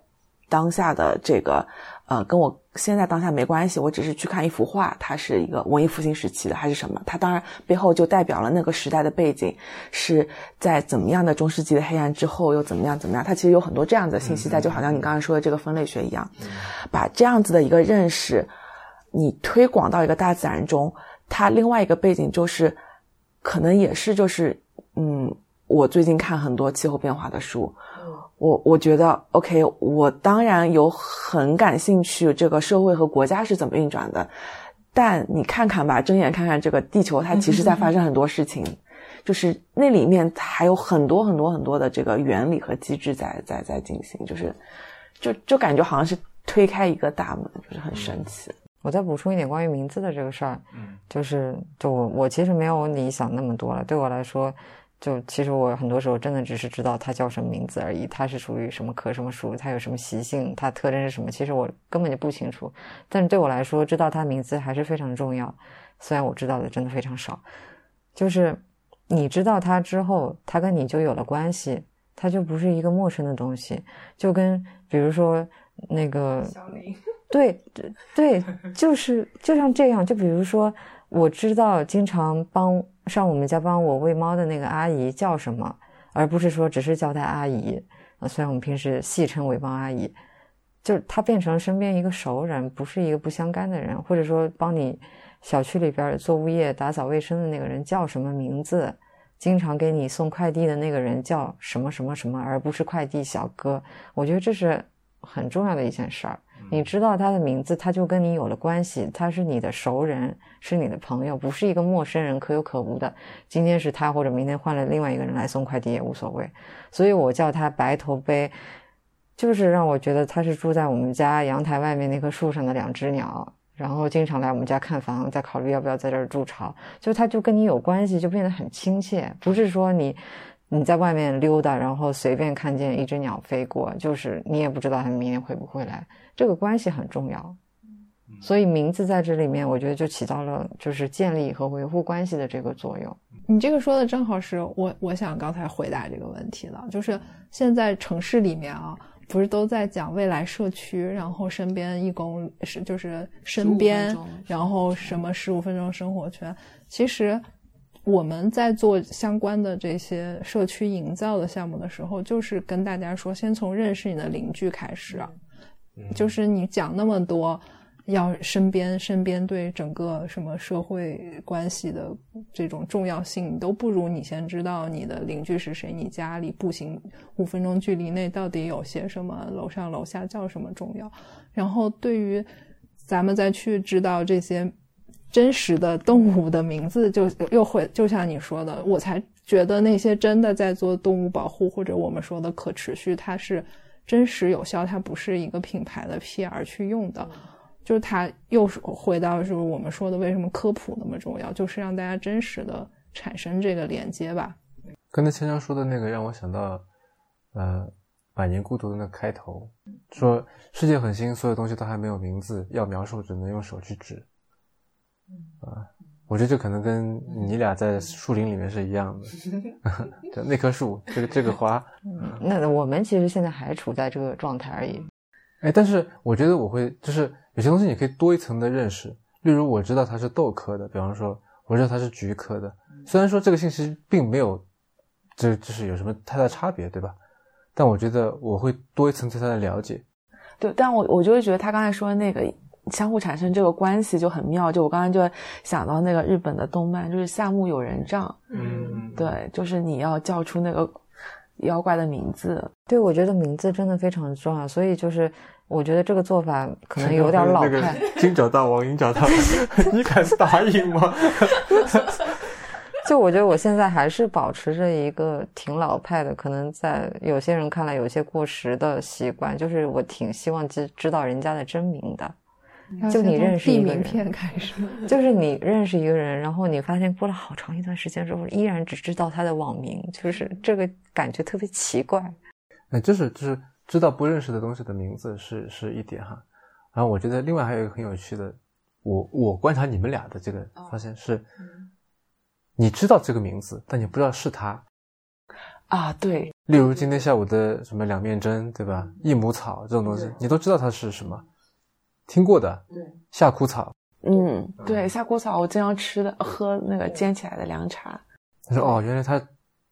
当下的这个呃，跟我现在当下没关系，我只是去看一幅画，它是一个文艺复兴时期的还是什么？它当然背后就代表了那个时代的背景，是在怎么样的中世纪的黑暗之后又怎么样怎么样？它其实有很多这样子的信息在，就好像你刚才说的这个分类学一样，把这样子的一个认识，你推广到一个大自然中，它另外一个背景就是，可能也是就是，嗯，我最近看很多气候变化的书。我我觉得 OK，我当然有很感兴趣这个社会和国家是怎么运转的，但你看看吧，睁眼看看这个地球，它其实在发生很多事情，就是那里面还有很多很多很多的这个原理和机制在在在进行，就是就就感觉好像是推开一个大门，就是很神奇。我再补充一点关于名字的这个事儿，嗯，就是就我我其实没有你想那么多了，对我来说。就其实我很多时候真的只是知道它叫什么名字而已，它是属于什么科什么属，它有什么习性，它特征是什么，其实我根本就不清楚。但是对我来说，知道它名字还是非常重要。虽然我知道的真的非常少，就是你知道它之后，它跟你就有了关系，它就不是一个陌生的东西。就跟比如说那个，对对对，就是就像这样。就比如说，我知道经常帮。上我们家帮我喂猫的那个阿姨叫什么，而不是说只是叫她阿姨。虽然我们平时戏称为帮阿姨，就她变成身边一个熟人，不是一个不相干的人。或者说帮你小区里边做物业、打扫卫生的那个人叫什么名字？经常给你送快递的那个人叫什么什么什么，而不是快递小哥。我觉得这是很重要的一件事儿。你知道他的名字，他就跟你有了关系，他是你的熟人，是你的朋友，不是一个陌生人，可有可无的。今天是他，或者明天换了另外一个人来送快递也无所谓。所以我叫他白头杯，就是让我觉得他是住在我们家阳台外面那棵树上的两只鸟，然后经常来我们家看房，在考虑要不要在这儿筑巢。就他就跟你有关系，就变得很亲切，不是说你。你在外面溜达，然后随便看见一只鸟飞过，就是你也不知道它明天会不会来。这个关系很重要，所以名字在这里面，我觉得就起到了就是建立和维护关系的这个作用。你这个说的正好是我我想刚才回答这个问题了，就是现在城市里面啊，不是都在讲未来社区，然后身边一公是就是身边，然后什么十五分钟生活圈，其实。我们在做相关的这些社区营造的项目的时候，就是跟大家说，先从认识你的邻居开始。就是你讲那么多，要身边身边对整个什么社会关系的这种重要性，你都不如你先知道你的邻居是谁，你家里步行五分钟距离内到底有些什么，楼上楼下叫什么重要。然后对于咱们再去知道这些。真实的动物的名字就又会就像你说的，我才觉得那些真的在做动物保护或者我们说的可持续，它是真实有效，它不是一个品牌的 PR 去用的，就是它又回到就是我们说的为什么科普那么重要，就是让大家真实的产生这个连接吧。刚才千江说的那个让我想到，呃，《百年孤独》的那开头，说世界很新，所有东西都还没有名字，要描述只能用手去指。啊，我觉得这可能跟你俩在树林里面是一样的，就那棵树，这个这个花。那我们其实现在还处在这个状态而已。哎，但是我觉得我会，就是有些东西你可以多一层的认识。例如，我知道它是豆科的，比方说，我知道它是菊科的。虽然说这个信息并没有，这就是有什么太大差别，对吧？但我觉得我会多一层对它的了解。对，但我我就会觉得他刚才说的那个。相互产生这个关系就很妙，就我刚刚就想到那个日本的动漫，就是夏目友人帐，嗯，对，就是你要叫出那个妖怪的名字，对，我觉得名字真的非常重要，所以就是我觉得这个做法可能有点老派。金角大王，银角大王，你敢答应吗？就我觉得我现在还是保持着一个挺老派的，可能在有些人看来有些过时的习惯，就是我挺希望知知道人家的真名的。就你认识一个人，开始，就是你认识一个人，然后你发现过了好长一段时间之后，依然只知道他的网名，就是这个感觉特别奇怪。那就是就是知道不认识的东西的名字是是一点哈，然后我觉得另外还有一个很有趣的，我我观察你们俩的这个发现是，你知道这个名字，但你不知道是他啊，对。例如今天下午的什么两面针，对吧？益母草这种东西，你都知道它是什么。听过的，对，夏枯草。嗯，对，夏枯草我经常吃的，喝那个煎起来的凉茶。他说：“哦，原来它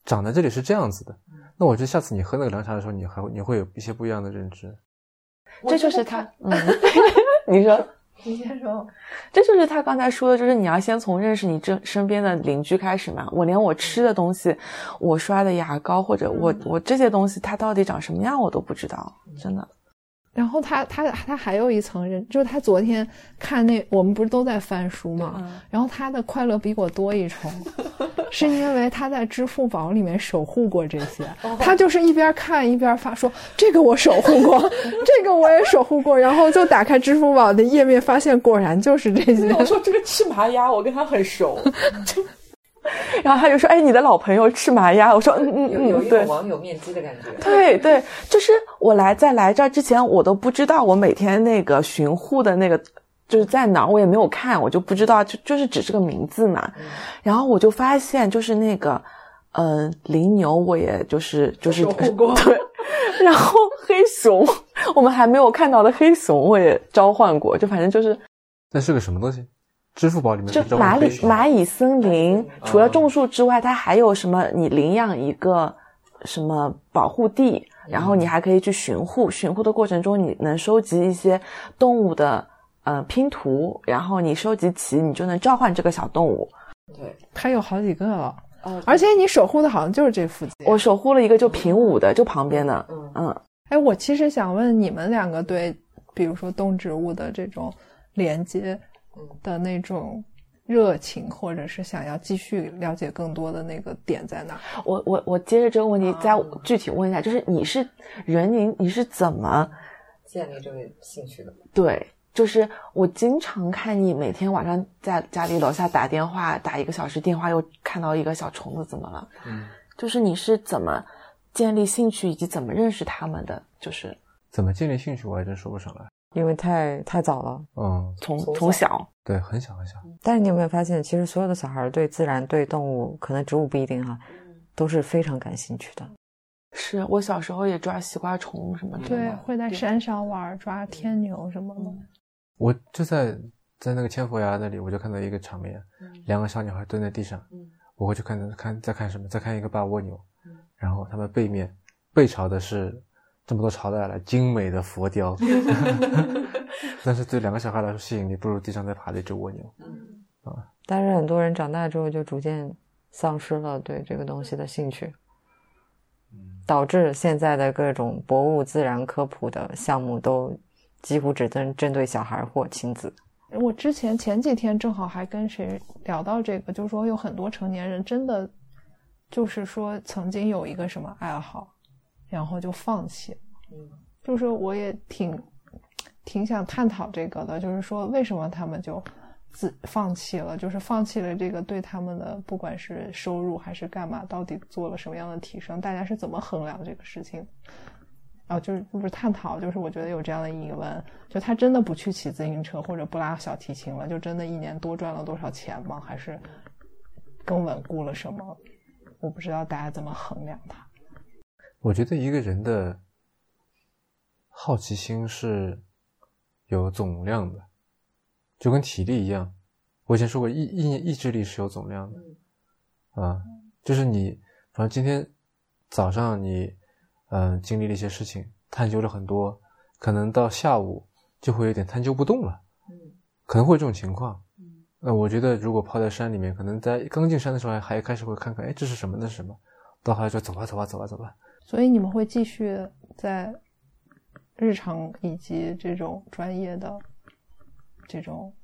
长在这里是这样子的。那我觉得下次你喝那个凉茶的时候，你还会你会有一些不一样的认知。这就是他，嗯，你说，你先说，这就是他刚才说的，就是你要先从认识你这身边的邻居开始嘛。我连我吃的东西，我刷的牙膏或者我我这些东西，它到底长什么样我都不知道，真的。”然后他他他还有一层人，就是他昨天看那我们不是都在翻书嘛，然后他的快乐比我多一重，是因为他在支付宝里面守护过这些，他就是一边看一边发说这个我守护过，这个我也守护过，然后就打开支付宝的页面，发现果然就是这些。我说这个吃麻鸭，我跟他很熟。然后他就说：“哎，你的老朋友吃麻鸭。”我说：“嗯嗯嗯，有一种网友面基的感觉。”对对，就是我来在来这儿之前，我都不知道我每天那个巡护的那个就是在哪，我也没有看，我就不知道，就就是只是个名字嘛。然后我就发现，就是那个嗯，羚牛，我也就是就是对，然后黑熊，我们还没有看到的黑熊，我也召唤过，就反正就是。那是个什么东西？支付宝里面就蚂蚁蚂蚁森林，除了种树之外，它还有什么？你领养一个什么保护地，然后你还可以去巡护。巡护的过程中，你能收集一些动物的呃拼图，然后你收集齐，你就能召唤这个小动物。对，它有好几个了，而且你守护的好像就是这附近。我守护了一个就平武的，就旁边的。嗯嗯。哎，我其实想问你们两个对，比如说动植物的这种连接。的那种热情，或者是想要继续了解更多的那个点在哪？我我我接着这个问题再具体问一下，就是你是人，你你是怎么建立这个兴趣的？对，就是我经常看你每天晚上在家里楼下打电话，打一个小时电话，又看到一个小虫子，怎么了？嗯，就是你是怎么建立兴趣，以及怎么认识他们的？就是怎么建立兴趣，我还真说不上来。因为太太早了，嗯，从从小，对，很小很小。但是你有没有发现，其实所有的小孩对自然、对动物，可能植物不一定哈，都是非常感兴趣的。是我小时候也抓西瓜虫什么的，对，会在山上玩抓天牛什么的。我就在在那个千佛崖那里，我就看到一个场面，两个小女孩蹲在地上，我会去看看在看什么，在看一个大蜗牛，然后他们背面背朝的是。这么多朝代来，精美的佛雕，但是对两个小孩来说，吸引力不如地上在爬的一只蜗牛。啊！但是很多人长大之后就逐渐丧失了对这个东西的兴趣，导致现在的各种博物自然科普的项目都几乎只针针对小孩或亲子。我之前前几天正好还跟谁聊到这个，就是说有很多成年人真的就是说曾经有一个什么爱好。然后就放弃，嗯，就是我也挺挺想探讨这个的，就是说为什么他们就自放弃了，就是放弃了这个对他们的不管是收入还是干嘛，到底做了什么样的提升？大家是怎么衡量这个事情？啊，就是不是探讨，就是我觉得有这样的疑问，就他真的不去骑自行车或者不拉小提琴了，就真的一年多赚了多少钱吗？还是更稳固了什么？我不知道大家怎么衡量它。我觉得一个人的好奇心是有总量的，就跟体力一样。我以前说过，意意意志力是有总量的，啊，就是你，反正今天早上你，嗯，经历了一些事情，探究了很多，可能到下午就会有点探究不动了，可能会有这种情况。那我觉得，如果泡在山里面，可能在刚进山的时候还还开始会看看，哎，这是什么？那是什么？到后来就走吧，走吧，走吧，走吧。所以你们会继续在日常以及这种专业的这种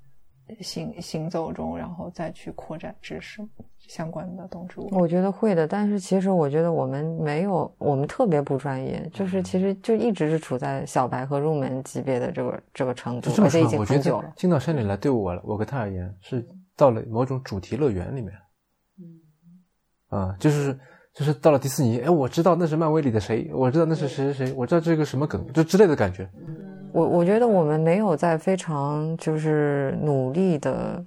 行行走中，然后再去扩展知识相关的动植物。我觉得会的，但是其实我觉得我们没有，我们特别不专业，就是其实就一直是处在小白和入门级别的这个这个程度，而且已经很久了。进到山里来，对我我跟他而言是到了某种主题乐园里面。嗯，啊，就是。就是到了迪士尼，哎，我知道那是漫威里的谁，我知道那是谁谁谁，我知道这个什么梗，就之类的感觉。我我觉得我们没有在非常就是努力的，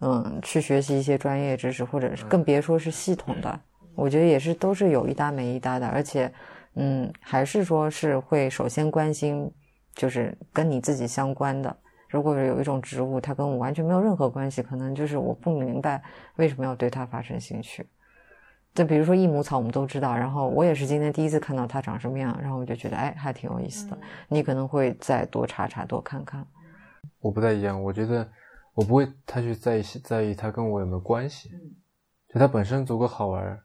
嗯，去学习一些专业知识，或者是更别说是系统的。我觉得也是都是有一搭没一搭的，而且，嗯，还是说是会首先关心就是跟你自己相关的，如果有一种植物，它跟我完全没有任何关系，可能就是我不明白为什么要对它发生兴趣。就比如说益母草，我们都知道，然后我也是今天第一次看到它长什么样，然后我就觉得哎，还挺有意思的。你可能会再多查查，多看看。我不太一样，我觉得我不会太去在意在意它跟我有没有关系，就它本身足够好玩，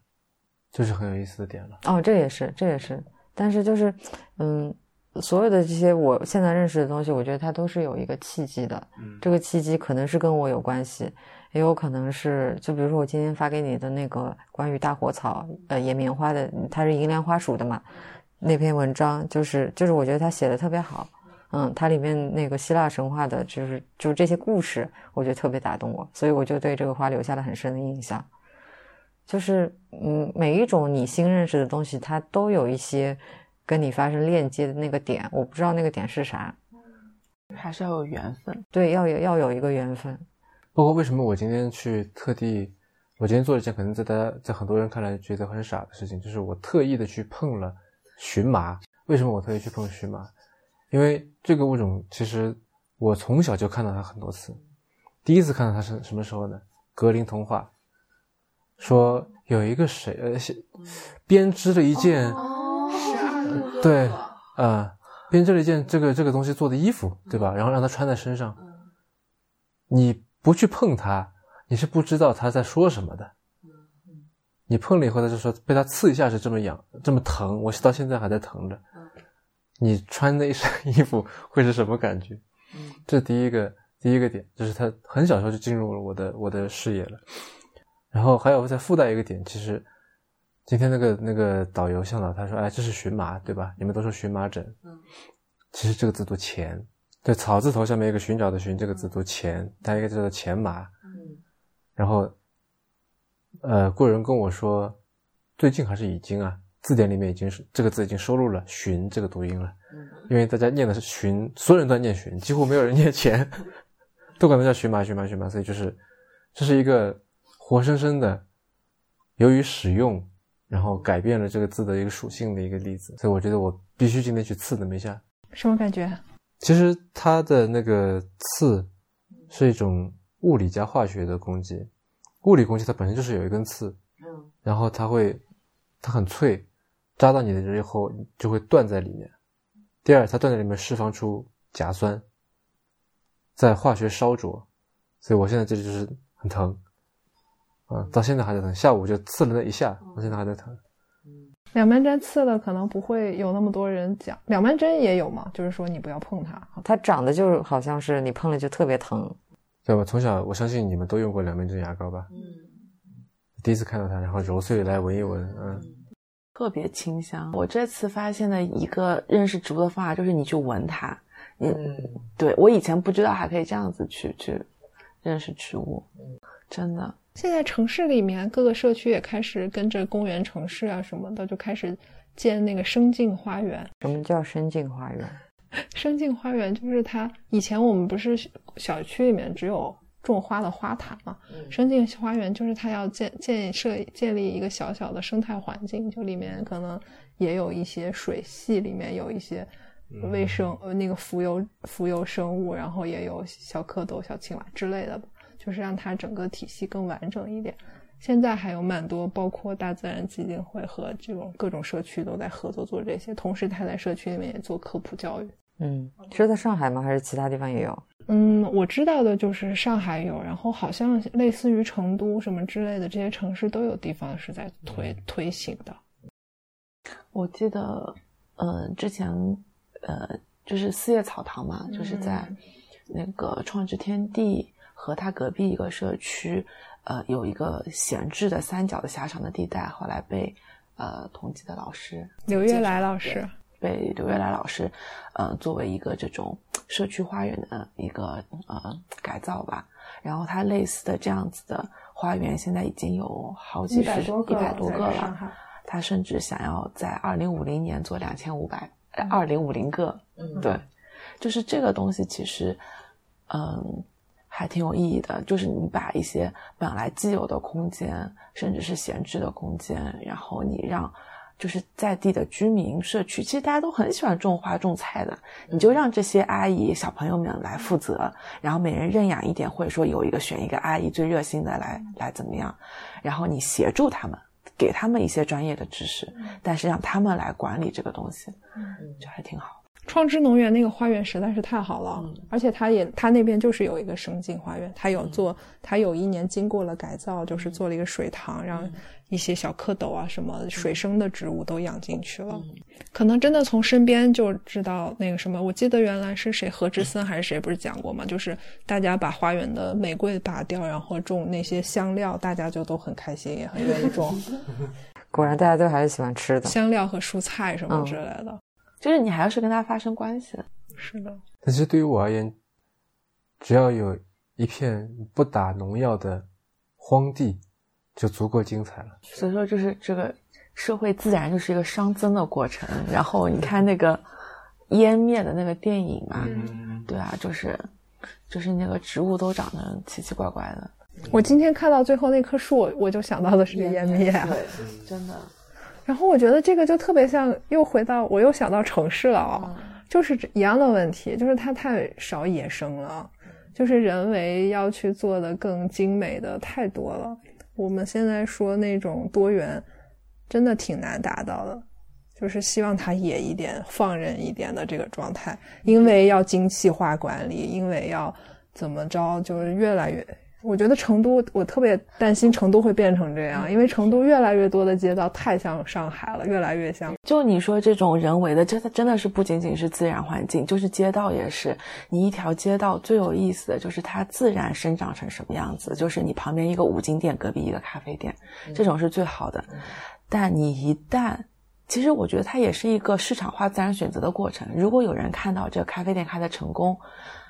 就是很有意思的点了。哦，这也是，这也是，但是就是，嗯，所有的这些我现在认识的东西，我觉得它都是有一个契机的。嗯，这个契机可能是跟我有关系。也有可能是，就比如说我今天发给你的那个关于大火草，呃，野棉花的，它是银莲花属的嘛，那篇文章就是就是我觉得他写的特别好，嗯，它里面那个希腊神话的，就是就是这些故事，我觉得特别打动我，所以我就对这个花留下了很深的印象。就是嗯，每一种你新认识的东西，它都有一些跟你发生链接的那个点，我不知道那个点是啥，还是要有缘分，对，要有要有一个缘分。包括为什么我今天去特地，我今天做了一件可能在大家在很多人看来觉得很傻的事情，就是我特意的去碰了荨麻。为什么我特意去碰荨麻？因为这个物种其实我从小就看到它很多次。第一次看到它是什么时候呢？格林童话说有一个谁呃编织了一件，对啊，编织了一件这个这个东西做的衣服，对吧？然后让它穿在身上，你。不去碰它，你是不知道他在说什么的。你碰了以后，他就说被他刺一下是这么痒，这么疼，我到现在还在疼着。你穿那一身衣服会是什么感觉？这第一个第一个点，就是他很小时候就进入了我的我的视野了。然后还有再附带一个点，其实今天那个那个导游向导他说：“哎，这是荨麻，对吧？你们都说荨麻疹，其实这个字读钱。”对草字头下面一个寻找的寻这个字读钱，它应该叫做钱麻。嗯，然后，呃，过人跟我说，最近还是已经啊，字典里面已经是这个字已经收录了寻这个读音了。嗯，因为大家念的是寻，所有人都在念寻，几乎没有人念钱，都管它叫寻麻寻麻寻麻，所以就是这是一个活生生的由于使用然后改变了这个字的一个属性的一个例子，所以我觉得我必须今天去刺那么一下。什么感觉？其实它的那个刺是一种物理加化学的攻击。物理攻击它本身就是有一根刺，嗯，然后它会它很脆，扎到你的人以后就会断在里面。第二，它断在里面释放出甲酸，在化学烧灼，所以我现在这里就是很疼，啊，到现在还在疼。下午就刺了那一下，我现在还在疼。两面针刺的，可能不会有那么多人讲。两面针也有嘛，就是说你不要碰它，它长得就好像是你碰了就特别疼。对吧？从小我相信你们都用过两面针牙膏吧？嗯。第一次看到它，然后揉碎来闻一闻，嗯，特别清香。我这次发现的一个认识植物的方法就是你去闻它。嗯，对我以前不知道还可以这样子去去认识植物，真的。现在城市里面各个社区也开始跟着公园城市啊什么的，就开始建那个生境花园。什么叫生境花园？生境花园就是它以前我们不是小区里面只有种花的花坛嘛？生境花园就是它要建建设建立一个小小的生态环境，就里面可能也有一些水系，里面有一些微生呃那个浮游浮游生物，然后也有小蝌蚪、小青蛙之类的。就是让它整个体系更完整一点。现在还有蛮多，包括大自然基金会和这种各种社区都在合作做这些。同时，他在社区里面也做科普教育。嗯，是在上海吗？还是其他地方也有？嗯，我知道的就是上海有，然后好像类似于成都什么之类的这些城市都有地方是在推推行的。我记得，呃，之前，呃，就是四叶草堂嘛，就是在那个创智天地。和他隔壁一个社区，呃，有一个闲置的三角的狭长的地带，后来被呃同级的老师刘月来老师被刘月来老师，呃，作为一个这种社区花园的一个呃改造吧。然后它类似的这样子的花园，现在已经有好几十一百多个了。他甚至想要在二零五零年做两千五百二零五零个。嗯，对，就是这个东西其实，嗯。还挺有意义的，就是你把一些本来既有的空间，甚至是闲置的空间，然后你让就是在地的居民社区，其实大家都很喜欢种花种菜的。你就让这些阿姨小朋友们来负责，然后每人认养一点，或者说有一个选一个阿姨最热心的来来怎么样，然后你协助他们，给他们一些专业的知识，但是让他们来管理这个东西，嗯，就还挺好。创之农园那个花园实在是太好了，而且它也它那边就是有一个生境花园，它有做，它有一年经过了改造，就是做了一个水塘，让一些小蝌蚪啊什么水生的植物都养进去了。可能真的从身边就知道那个什么，我记得原来是谁何志森还是谁不是讲过吗？就是大家把花园的玫瑰拔掉，然后种那些香料，大家就都很开心，也很愿意种。果然大家都还是喜欢吃的香料和蔬菜什么之类的。就是你还要是跟他发生关系，是的。但是对于我而言，只要有一片不打农药的荒地，就足够精彩了。所以说，就是这个社会自然就是一个熵增的过程。然后你看那个湮灭的那个电影嘛，对啊，就是就是那个植物都长得奇奇怪怪的。我今天看到最后那棵树，我就想到的是湮灭，对，真的。然后我觉得这个就特别像，又回到我又想到城市了啊，就是一样的问题，就是它太少野生了，就是人为要去做的更精美的太多了。我们现在说那种多元，真的挺难达到的，就是希望它野一点、放任一点的这个状态，因为要精细化管理，因为要怎么着，就是越来越。我觉得成都，我特别担心成都会变成这样，因为成都越来越多的街道太像上海了，越来越像。就你说这种人为的，真的真的是不仅仅是自然环境，就是街道也是。你一条街道最有意思的就是它自然生长成什么样子，就是你旁边一个五金店，隔壁一个咖啡店，这种是最好的。但你一旦，其实我觉得它也是一个市场化自然选择的过程。如果有人看到这个咖啡店开的成功，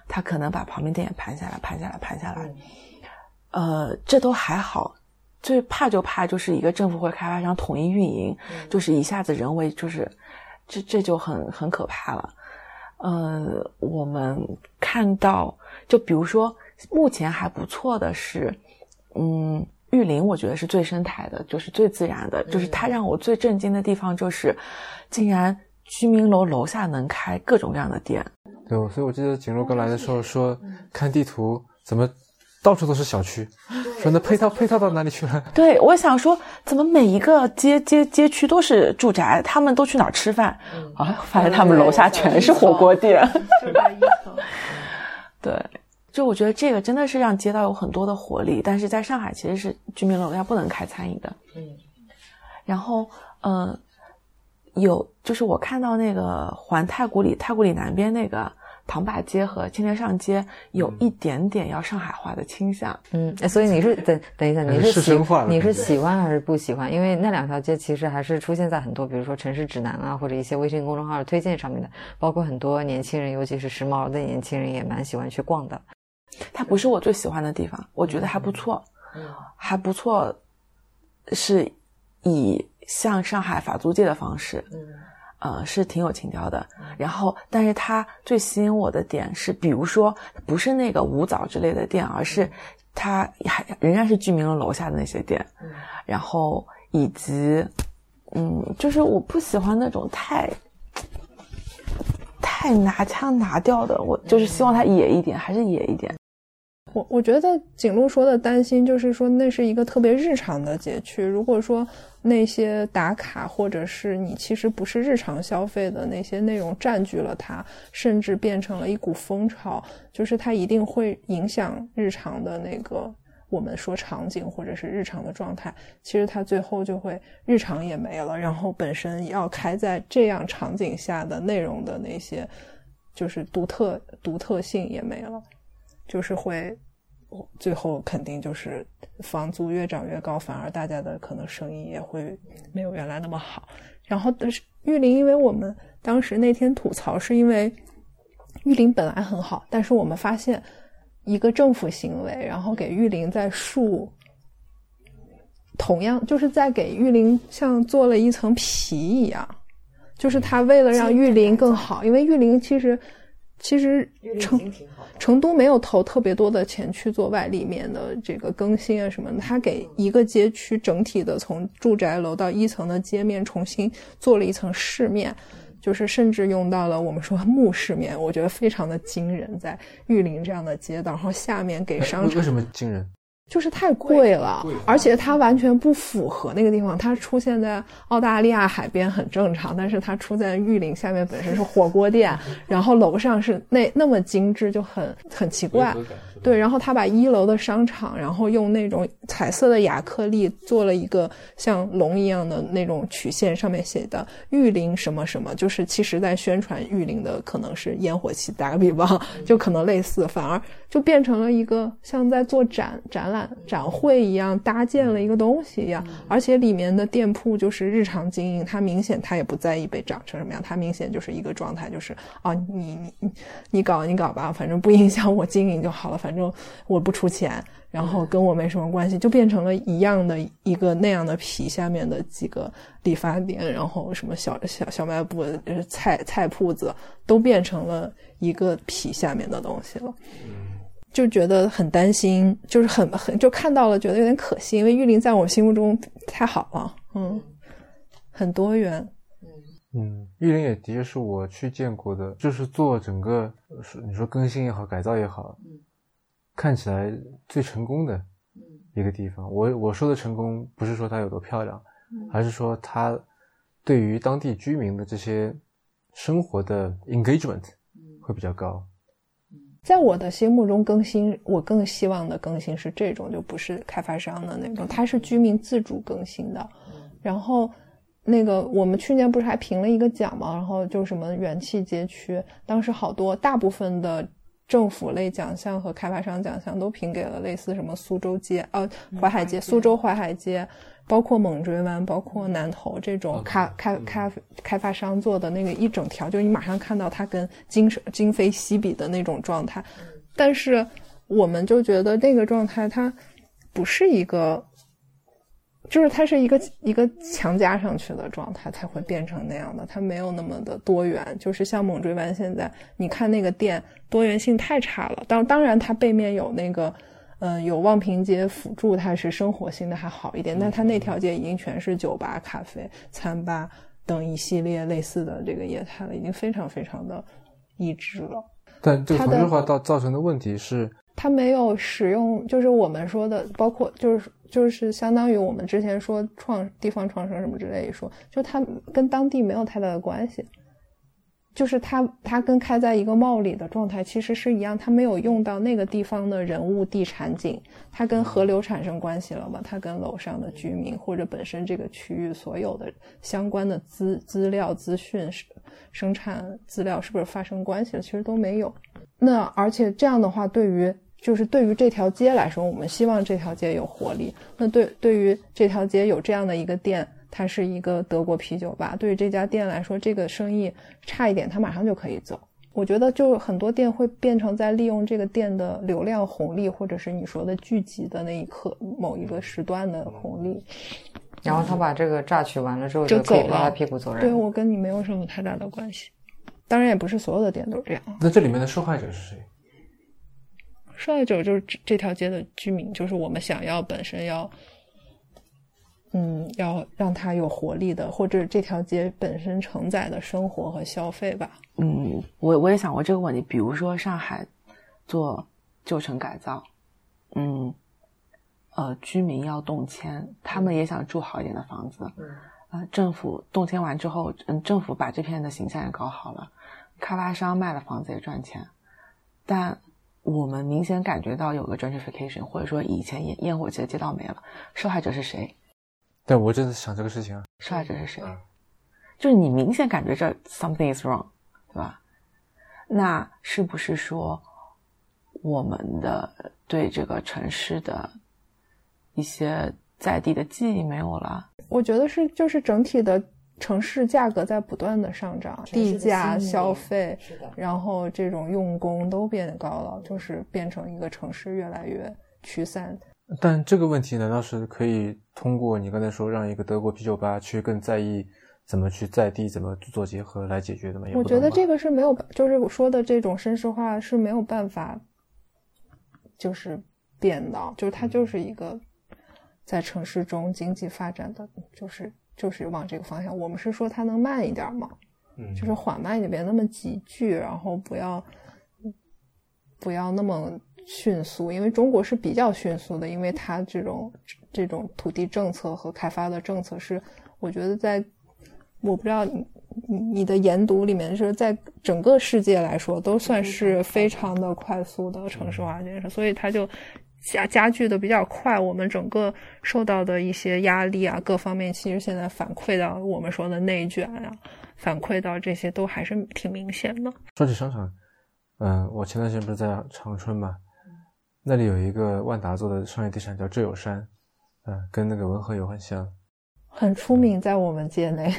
他可能把旁边店也盘下来，盘下来，盘下来。呃，这都还好，最怕就怕就是一个政府或开发商统一运营，就是一下子人为，就是这这就很很可怕了。呃，我们看到，就比如说目前还不错的是，嗯，玉林，我觉得是最生态的，就是最自然的，就是它让我最震惊的地方就是，竟然居民楼楼下能开各种各样的店。对，所以我记得景若哥来的时候说，看地图怎么。到处都是小区，说那配套配套到哪里去了？对，我想说，怎么每一个街街街区都是住宅？他们都去哪儿吃饭？啊，发现他们楼下全是火锅店。对，就我觉得这个真的是让街道有很多的活力。但是在上海，其实是居民楼下不能开餐饮的。嗯。然后，嗯，有就是我看到那个环太古里，太古里南边那个。唐坝街和青年上街有一点点要上海化的倾向，嗯，所以你是等等一下，你是喜你是喜欢还是不喜欢？因为那两条街其实还是出现在很多，比如说城市指南啊，或者一些微信公众号的推荐上面的，包括很多年轻人，尤其是时髦的年轻人也蛮喜欢去逛的。它不是我最喜欢的地方，我觉得还不错，嗯，还不错，是以向上海法租界的方式，嗯。呃，是挺有情调的。然后，但是它最吸引我的点是，比如说，不是那个五枣之类的店，而是它还仍然是居民楼楼下的那些店。然后，以及，嗯，就是我不喜欢那种太太拿腔拿调的，我就是希望它野一点，还是野一点。我我觉得景路说的担心就是说，那是一个特别日常的街区。如果说那些打卡或者是你其实不是日常消费的那些内容占据了它，甚至变成了一股风潮，就是它一定会影响日常的那个我们说场景或者是日常的状态。其实它最后就会日常也没了，然后本身要开在这样场景下的内容的那些，就是独特独特性也没了。就是会，最后肯定就是房租越涨越高，反而大家的可能生意也会没有原来那么好。然后，但是玉林，因为我们当时那天吐槽，是因为玉林本来很好，但是我们发现一个政府行为，然后给玉林在树，同样就是在给玉林像做了一层皮一样，就是他为了让玉林更好，因为玉林其实。其实成成都没有投特别多的钱去做外立面的这个更新啊什么的，他给一个街区整体的从住宅楼到一层的街面重新做了一层饰面，就是甚至用到了我们说木饰面，我觉得非常的惊人，在玉林这样的街道，然后下面给商场为什么惊人？就是太贵了，而且它完全不符合那个地方。它出现在澳大利亚海边很正常，但是它出在玉林下面本身是火锅店，然后楼上是那那么精致，就很很奇怪。对，然后他把一楼的商场，然后用那种彩色的亚克力做了一个像龙一样的那种曲线，上面写的玉林什么什么，就是其实在宣传玉林的可能是烟火气。打个比方，就可能类似，反而就变成了一个像在做展展览展会一样，搭建了一个东西一样。而且里面的店铺就是日常经营，他明显他也不在意被长成什么样，他明显就是一个状态，就是啊，你你你搞你搞吧，反正不影响我经营就好了，反。反正我不出钱，然后跟我没什么关系，就变成了一样的一个那样的皮下面的几个理发店，然后什么小小小卖部、菜菜铺子都变成了一个皮下面的东西了。就觉得很担心，就是很很就看到了，觉得有点可惜，因为玉林在我心目中太好了，嗯，很多元。嗯，玉林也的确是我去见过的，就是做整个是你说更新也好，改造也好。看起来最成功的一个地方，我我说的成功不是说它有多漂亮，而是说它对于当地居民的这些生活的 engagement 会比较高。在我的心目中，更新我更希望的更新是这种，就不是开发商的那种，它是居民自主更新的。然后那个我们去年不是还评了一个奖嘛？然后就什么元气街区，当时好多大部分的。政府类奖项和开发商奖项都评给了类似什么苏州街、呃淮海街、苏州淮海街，包括猛追湾、包括南头这种开开开开发商做的那个一整条，就是你马上看到它跟今今非昔比的那种状态。但是我们就觉得那个状态它不是一个。就是它是一个一个强加上去的状态，才会变成那样的。它没有那么的多元。就是像猛追湾现在，你看那个店多元性太差了。当当然，它背面有那个，嗯，有望平街辅助，它是生活性的还好一点。但它那条街已经全是酒吧、咖啡、餐吧等一系列类似的这个业态了，已经非常非常的一致了。但这个同质化造造成的问题是，它没有使用，就是我们说的，包括就是。就是相当于我们之前说创地方创生什么之类一说，就它跟当地没有太大的关系，就是它它跟开在一个帽里的状态其实是一样，它没有用到那个地方的人物地产景，它跟河流产生关系了吗？它跟楼上的居民或者本身这个区域所有的相关的资资料资讯是生产资料是不是发生关系了？其实都没有。那而且这样的话，对于就是对于这条街来说，我们希望这条街有活力。那对对于这条街有这样的一个店，它是一个德国啤酒吧。对于这家店来说，这个生意差一点，它马上就可以走。我觉得，就很多店会变成在利用这个店的流量红利，或者是你说的聚集的那一刻某一个时段的红利。然后他把这个榨取完了之后，就走了，屁股走人。对我跟你没有什么太大的关系。当然，也不是所有的店都这样。那这里面的受害者是谁？受害者就是这条街的居民，就是我们想要本身要，嗯，要让它有活力的，或者这条街本身承载的生活和消费吧。嗯，我我也想过这个问题。比如说上海做旧城改造，嗯，呃，居民要动迁，他们也想住好一点的房子。嗯，啊，政府动迁完之后，嗯，政府把这片的形象也搞好了，开发商卖了房子也赚钱，但。我们明显感觉到有个 gentrification，或者说以前烟烟火气的街道没了，受害者是谁？但我正在想这个事情啊。受害者是谁？就是你明显感觉这 something is wrong，对吧？那是不是说我们的对这个城市的一些在地的记忆没有了？我觉得是，就是整体的。城市价格在不断的上涨，地价、消费，然后这种用工都变高了，就是变成一个城市越来越驱散。但这个问题难道是可以通过你刚才说让一个德国啤酒吧去更在意怎么去在地怎么做结合来解决的吗？我觉得这个是没有，就是我说的这种绅士化是没有办法，就是变的，就是它就是一个在城市中经济发展的，就是就是往这个方向。我们是说它能慢一点嘛，嗯，就是缓慢一点，别那么急剧，然后不要不要那么迅速，因为中国是比较迅速的，因为它这种这种土地政策和开发的政策是，我觉得在。我不知道你你的研读里面就是在整个世界来说都算是非常的快速的城市化建设，所以它就加加剧的比较快。我们整个受到的一些压力啊，各方面其实现在反馈到我们说的内卷啊，反馈到这些都还是挺明显的。说起商场，嗯，我前段时间不是在长春嘛，那里有一个万达做的商业地产叫浙友山，嗯，跟那个文和友很像，很出名在我们界内。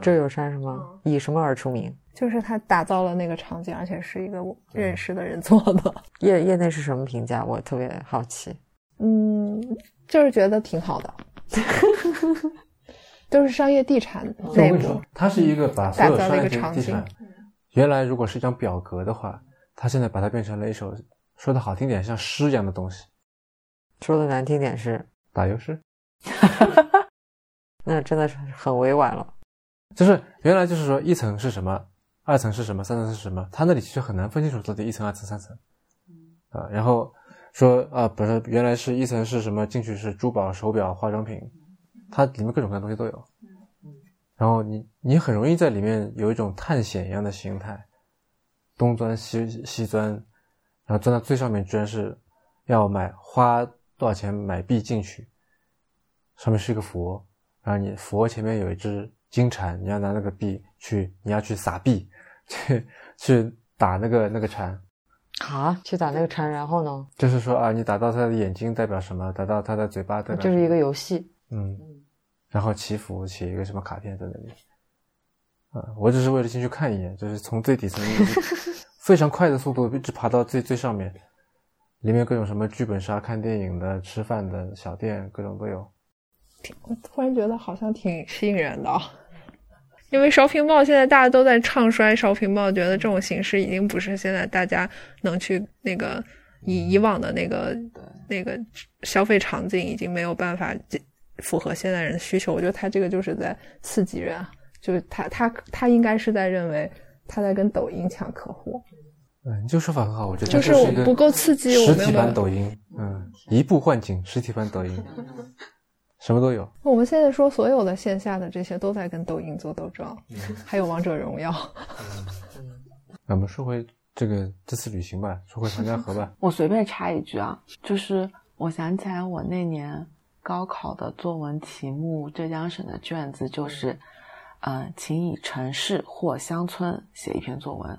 浙友山是吗？以什么而出名？就是他打造了那个场景，而且是一个认识的人做的。业业内是什么评价？我特别好奇。嗯，就是觉得挺好的。都是商业地产内部。它是一个把所有商业地产，原来如果是一张表格的话，他现在把它变成了一首说的好听点像诗一样的东西，说的难听点是打油诗。那真的是很委婉了。就是原来就是说一层是什么，二层是什么，三层是什么，他那里其实很难分清楚到底一层、二层、三层，啊，然后说啊，不是原来是一层是什么，进去是珠宝、手表、化妆品，它里面各种各样东西都有，然后你你很容易在里面有一种探险一样的形态，东钻西西钻，然后钻到最上面居然是要买花多少钱买币进去，上面是一个佛，然后你佛前面有一只。金蝉，你要拿那个币去，你要去撒币，去去打那个那个蝉，啊，去打那个蝉，然后呢？就是说啊，你打到他的眼睛代表什么？打到他的嘴巴代表？就是一个游戏。嗯，然后祈福，写一个什么卡片在那里。啊，我只是为了进去看一眼，就是从最底层 非常快的速度一直爬到最最上面，里面各种什么剧本杀、看电影的、吃饭的小店，各种都有。我突然觉得好像挺吸引人的。因为烧屏报现在大家都在唱衰烧屏报，觉得这种形式已经不是现在大家能去那个以以往的那个那个消费场景已经没有办法符合现代人的需求。我觉得他这个就是在刺激人，就是他他他应该是在认为他在跟抖音抢客户。嗯，你这个说法很好，我觉得就是我不够刺激。实体版抖音，嗯，一步换景，实体版抖音。什么都有。我们现在说所有的线下的这些都在跟抖音做斗争，还有王者荣耀。那我们说回这个这次旅行吧，说回长江河吧。我随便插一句啊，就是我想起来我那年高考的作文题目，浙江省的卷子就是，嗯，请以城市或乡村写一篇作文。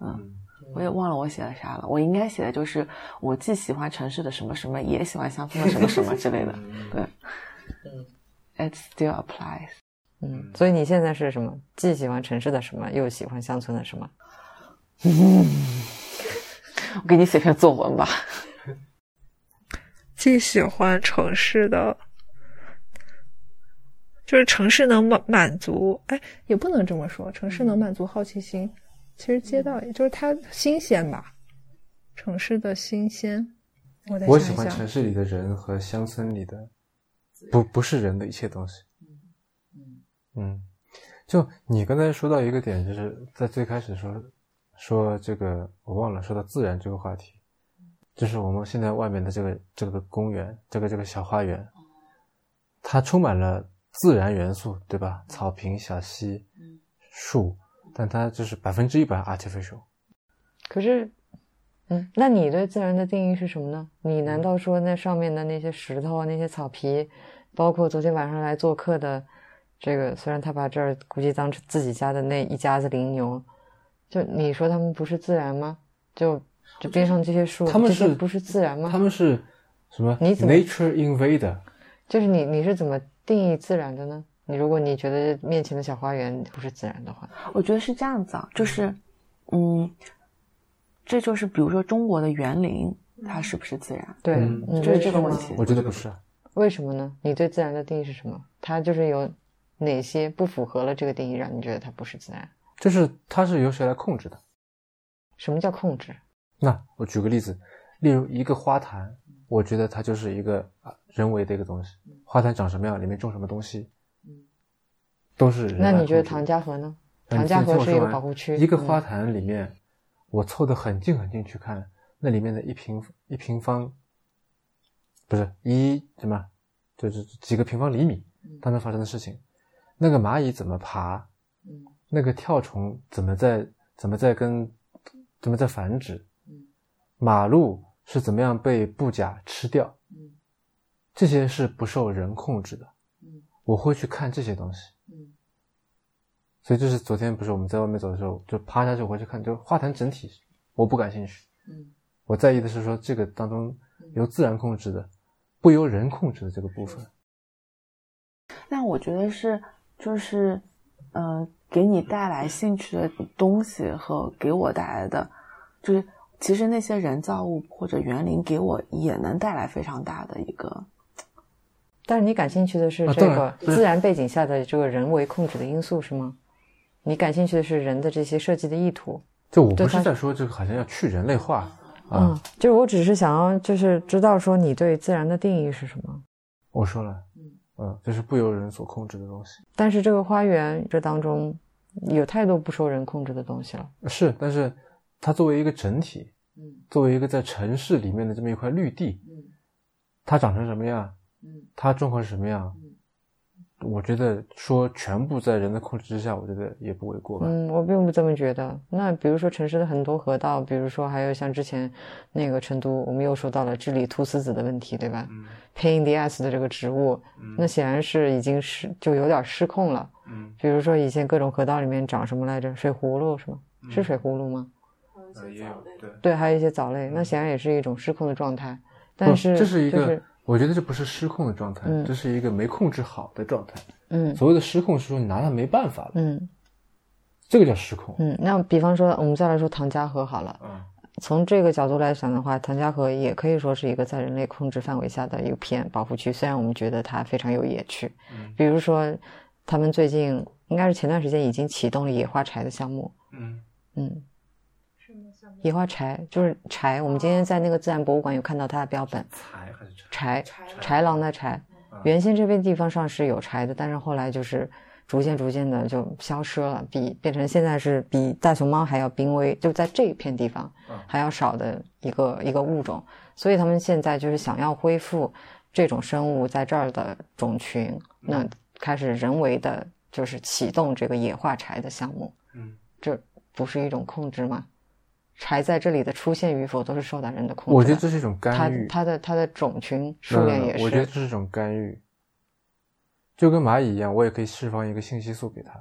嗯。我也忘了我写了啥了，我应该写的就是我既喜欢城市的什么什么，也喜欢乡村的什么什么之类的。对，嗯，it still applies。嗯，所以你现在是什么？既喜欢城市的什么，又喜欢乡村的什么？我给你写篇作文吧。既喜欢城市的，就是城市能满满足，哎，也不能这么说，城市能满足好奇心。其实街道也就是它新鲜吧，城市的新鲜。我我喜欢城市里的人和乡村里的不不是人的一切东西。嗯嗯，就你刚才说到一个点，就是在最开始说说这个我忘了说到自然这个话题，就是我们现在外面的这个这个公园，这个这个小花园，它充满了自然元素，对吧？草坪、小溪、树。但它就是百分之一百 artificial。可是，嗯，那你对自然的定义是什么呢？你难道说那上面的那些石头、那些草皮，包括昨天晚上来做客的这个，虽然他把这儿估计当成自己家的那一家子羚牛，就你说他们不是自然吗？就就边上这些树，他们是不是自然吗？他们是什么？你怎么 nature invader？就是你你是怎么定义自然的呢？你如果你觉得面前的小花园不是自然的话，我觉得是这样子啊，就是，嗯，这就是比如说中国的园林，它是不是自然？对，就是这个问题。我觉得不是。为什么呢？你对自然的定义是什么？它就是有哪些不符合了这个定义，让你觉得它不是自然？就是它是由谁来控制的？什么叫控制？那我举个例子，例如一个花坛，我觉得它就是一个啊人为的一个东西。花坛长什么样，里面种什么东西，都是。那你觉得唐家河呢？唐家河是一个保护区。一个花坛里面，我凑得很近很近去看，那里面的一平一平方，不是一什么，就是几个平方厘米当中发生的事情。那个蚂蚁怎么爬？嗯那个跳虫怎么在怎么在跟？怎么在繁殖？马路是怎么样被布甲吃掉？这些是不受人控制的。我会去看这些东西。所以就是昨天不是我们在外面走的时候，就趴下去回去看，就花坛整体我不感兴趣。我在意的是说这个当中由自然控制的，不由人控制的这个部分。那我觉得是就是，呃。给你带来兴趣的东西和给我带来的，就是其实那些人造物或者园林给我也能带来非常大的一个。但是你感兴趣的是这个自然背景下的这个人为控制的因素是吗？你感兴趣的是人的这些设计的意图？就我不是在说这个好像要去人类化嗯，就我只是想要就是知道说你对自然的定义是什么？我说了。嗯，就是不由人所控制的东西。但是这个花园这当中有太多不受人控制的东西了。是，但是它作为一个整体，嗯，作为一个在城市里面的这么一块绿地，嗯，它长成什么样，嗯，它状况是什么样？我觉得说全部在人的控制之下，我觉得也不为过吧。嗯，我并不这么觉得。那比如说城市的很多河道，比如说还有像之前那个成都，我们又说到了治理菟丝子的问题，对吧？嗯。Pain the ass 的这个植物，那显然是已经是就有点失控了。嗯。比如说以前各种河道里面长什么来着？水葫芦是吗？是水葫芦吗？也有对。对，还有一些藻类，那显然也是一种失控的状态。但是这是一个。我觉得这不是失控的状态，这是一个没控制好的状态。嗯，所谓的失控是说你拿它没办法了。嗯，这个叫失控。嗯，那比方说我们再来说唐家河好了。嗯，从这个角度来讲的话，唐家河也可以说是一个在人类控制范围下的一片保护区。虽然我们觉得它非常有野趣，嗯，比如说他们最近应该是前段时间已经启动了野花柴的项目。嗯嗯。野花柴就是柴，我们今天在那个自然博物馆有看到它的标本。柴豺狼的柴。原先这片地方上是有柴的，但是后来就是逐渐逐渐的就消失了，比变成现在是比大熊猫还要濒危，就在这一片地方还要少的一个一个物种。所以他们现在就是想要恢复这种生物在这儿的种群，那开始人为的就是启动这个野化柴的项目。嗯，这不是一种控制吗？柴在这里的出现与否都是受到人的控制。我觉得这是一种干预。它的它的种群数量也是。我觉得这是一种干预，就跟蚂蚁一样，我也可以释放一个信息素给它，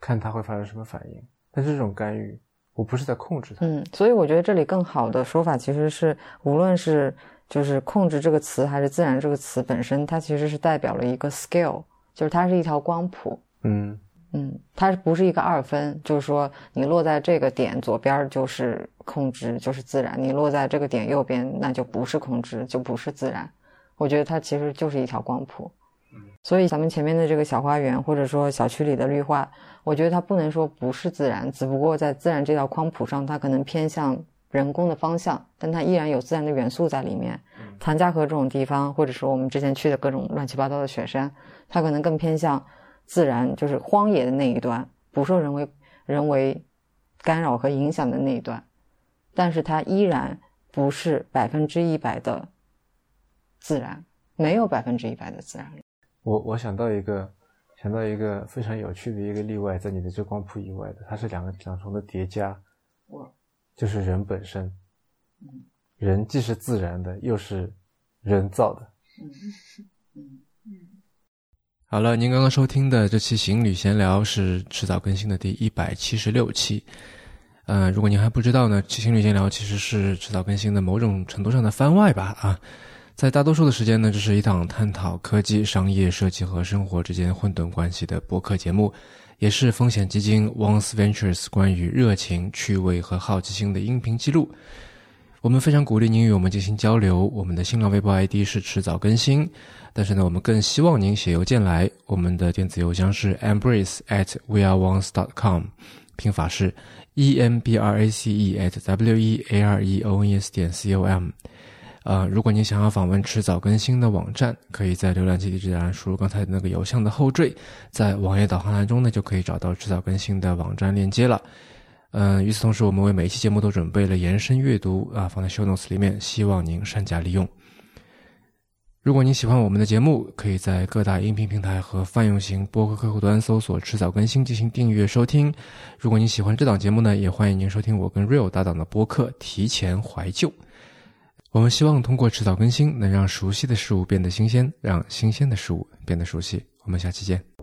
看它会发生什么反应。但是这种干预，我不是在控制它。嗯，所以我觉得这里更好的说法其实是，无论是就是控制这个词，还是自然这个词本身，它其实是代表了一个 scale，就是它是一条光谱。嗯。嗯，它不是一个二分，就是说你落在这个点左边就是控制，就是自然；你落在这个点右边，那就不是控制，就不是自然。我觉得它其实就是一条光谱。嗯，所以咱们前面的这个小花园，或者说小区里的绿化，我觉得它不能说不是自然，只不过在自然这条光谱上，它可能偏向人工的方向，但它依然有自然的元素在里面。唐家河这种地方，或者说我们之前去的各种乱七八糟的雪山，它可能更偏向。自然就是荒野的那一端，不受人为人为干扰和影响的那一段，但是它依然不是百分之一百的自然，没有百分之一百的自然。我我想到一个，想到一个非常有趣的一个例外，在你的这光谱以外的，它是两个两重的叠加，就是人本身，人既是自然的，又是人造的。好了，您刚刚收听的这期行旅闲聊是迟早更新的第一百七十六期。呃，如果您还不知道呢，行旅闲聊其实是迟早更新的某种程度上的番外吧？啊，在大多数的时间呢，这是一档探讨科技、商业、设计和生活之间混沌关系的博客节目，也是风险基金 Once Ventures 关于热情、趣味和好奇心的音频记录。我们非常鼓励您与我们进行交流。我们的新浪微博 ID 是迟早更新，但是呢，我们更希望您写邮件来。我们的电子邮箱是 embrace at weareones dot com，拼法是 e m b r a c e at w e a r e o n e s 点 c o m。呃，如果您想要访问迟早更新的网站，可以在浏览器地址栏输入刚才那个邮箱的后缀，在网页导航栏中呢，就可以找到迟早更新的网站链接了。嗯，与此同时，我们为每一期节目都准备了延伸阅读啊，放在 show notes 里面，希望您善加利用。如果您喜欢我们的节目，可以在各大音频平台和泛用型播客客户端搜索“迟早更新”进行订阅收听。如果您喜欢这档节目呢，也欢迎您收听我跟 Real 搭档的播客《提前怀旧》。我们希望通过迟早更新，能让熟悉的事物变得新鲜，让新鲜的事物变得熟悉。我们下期见。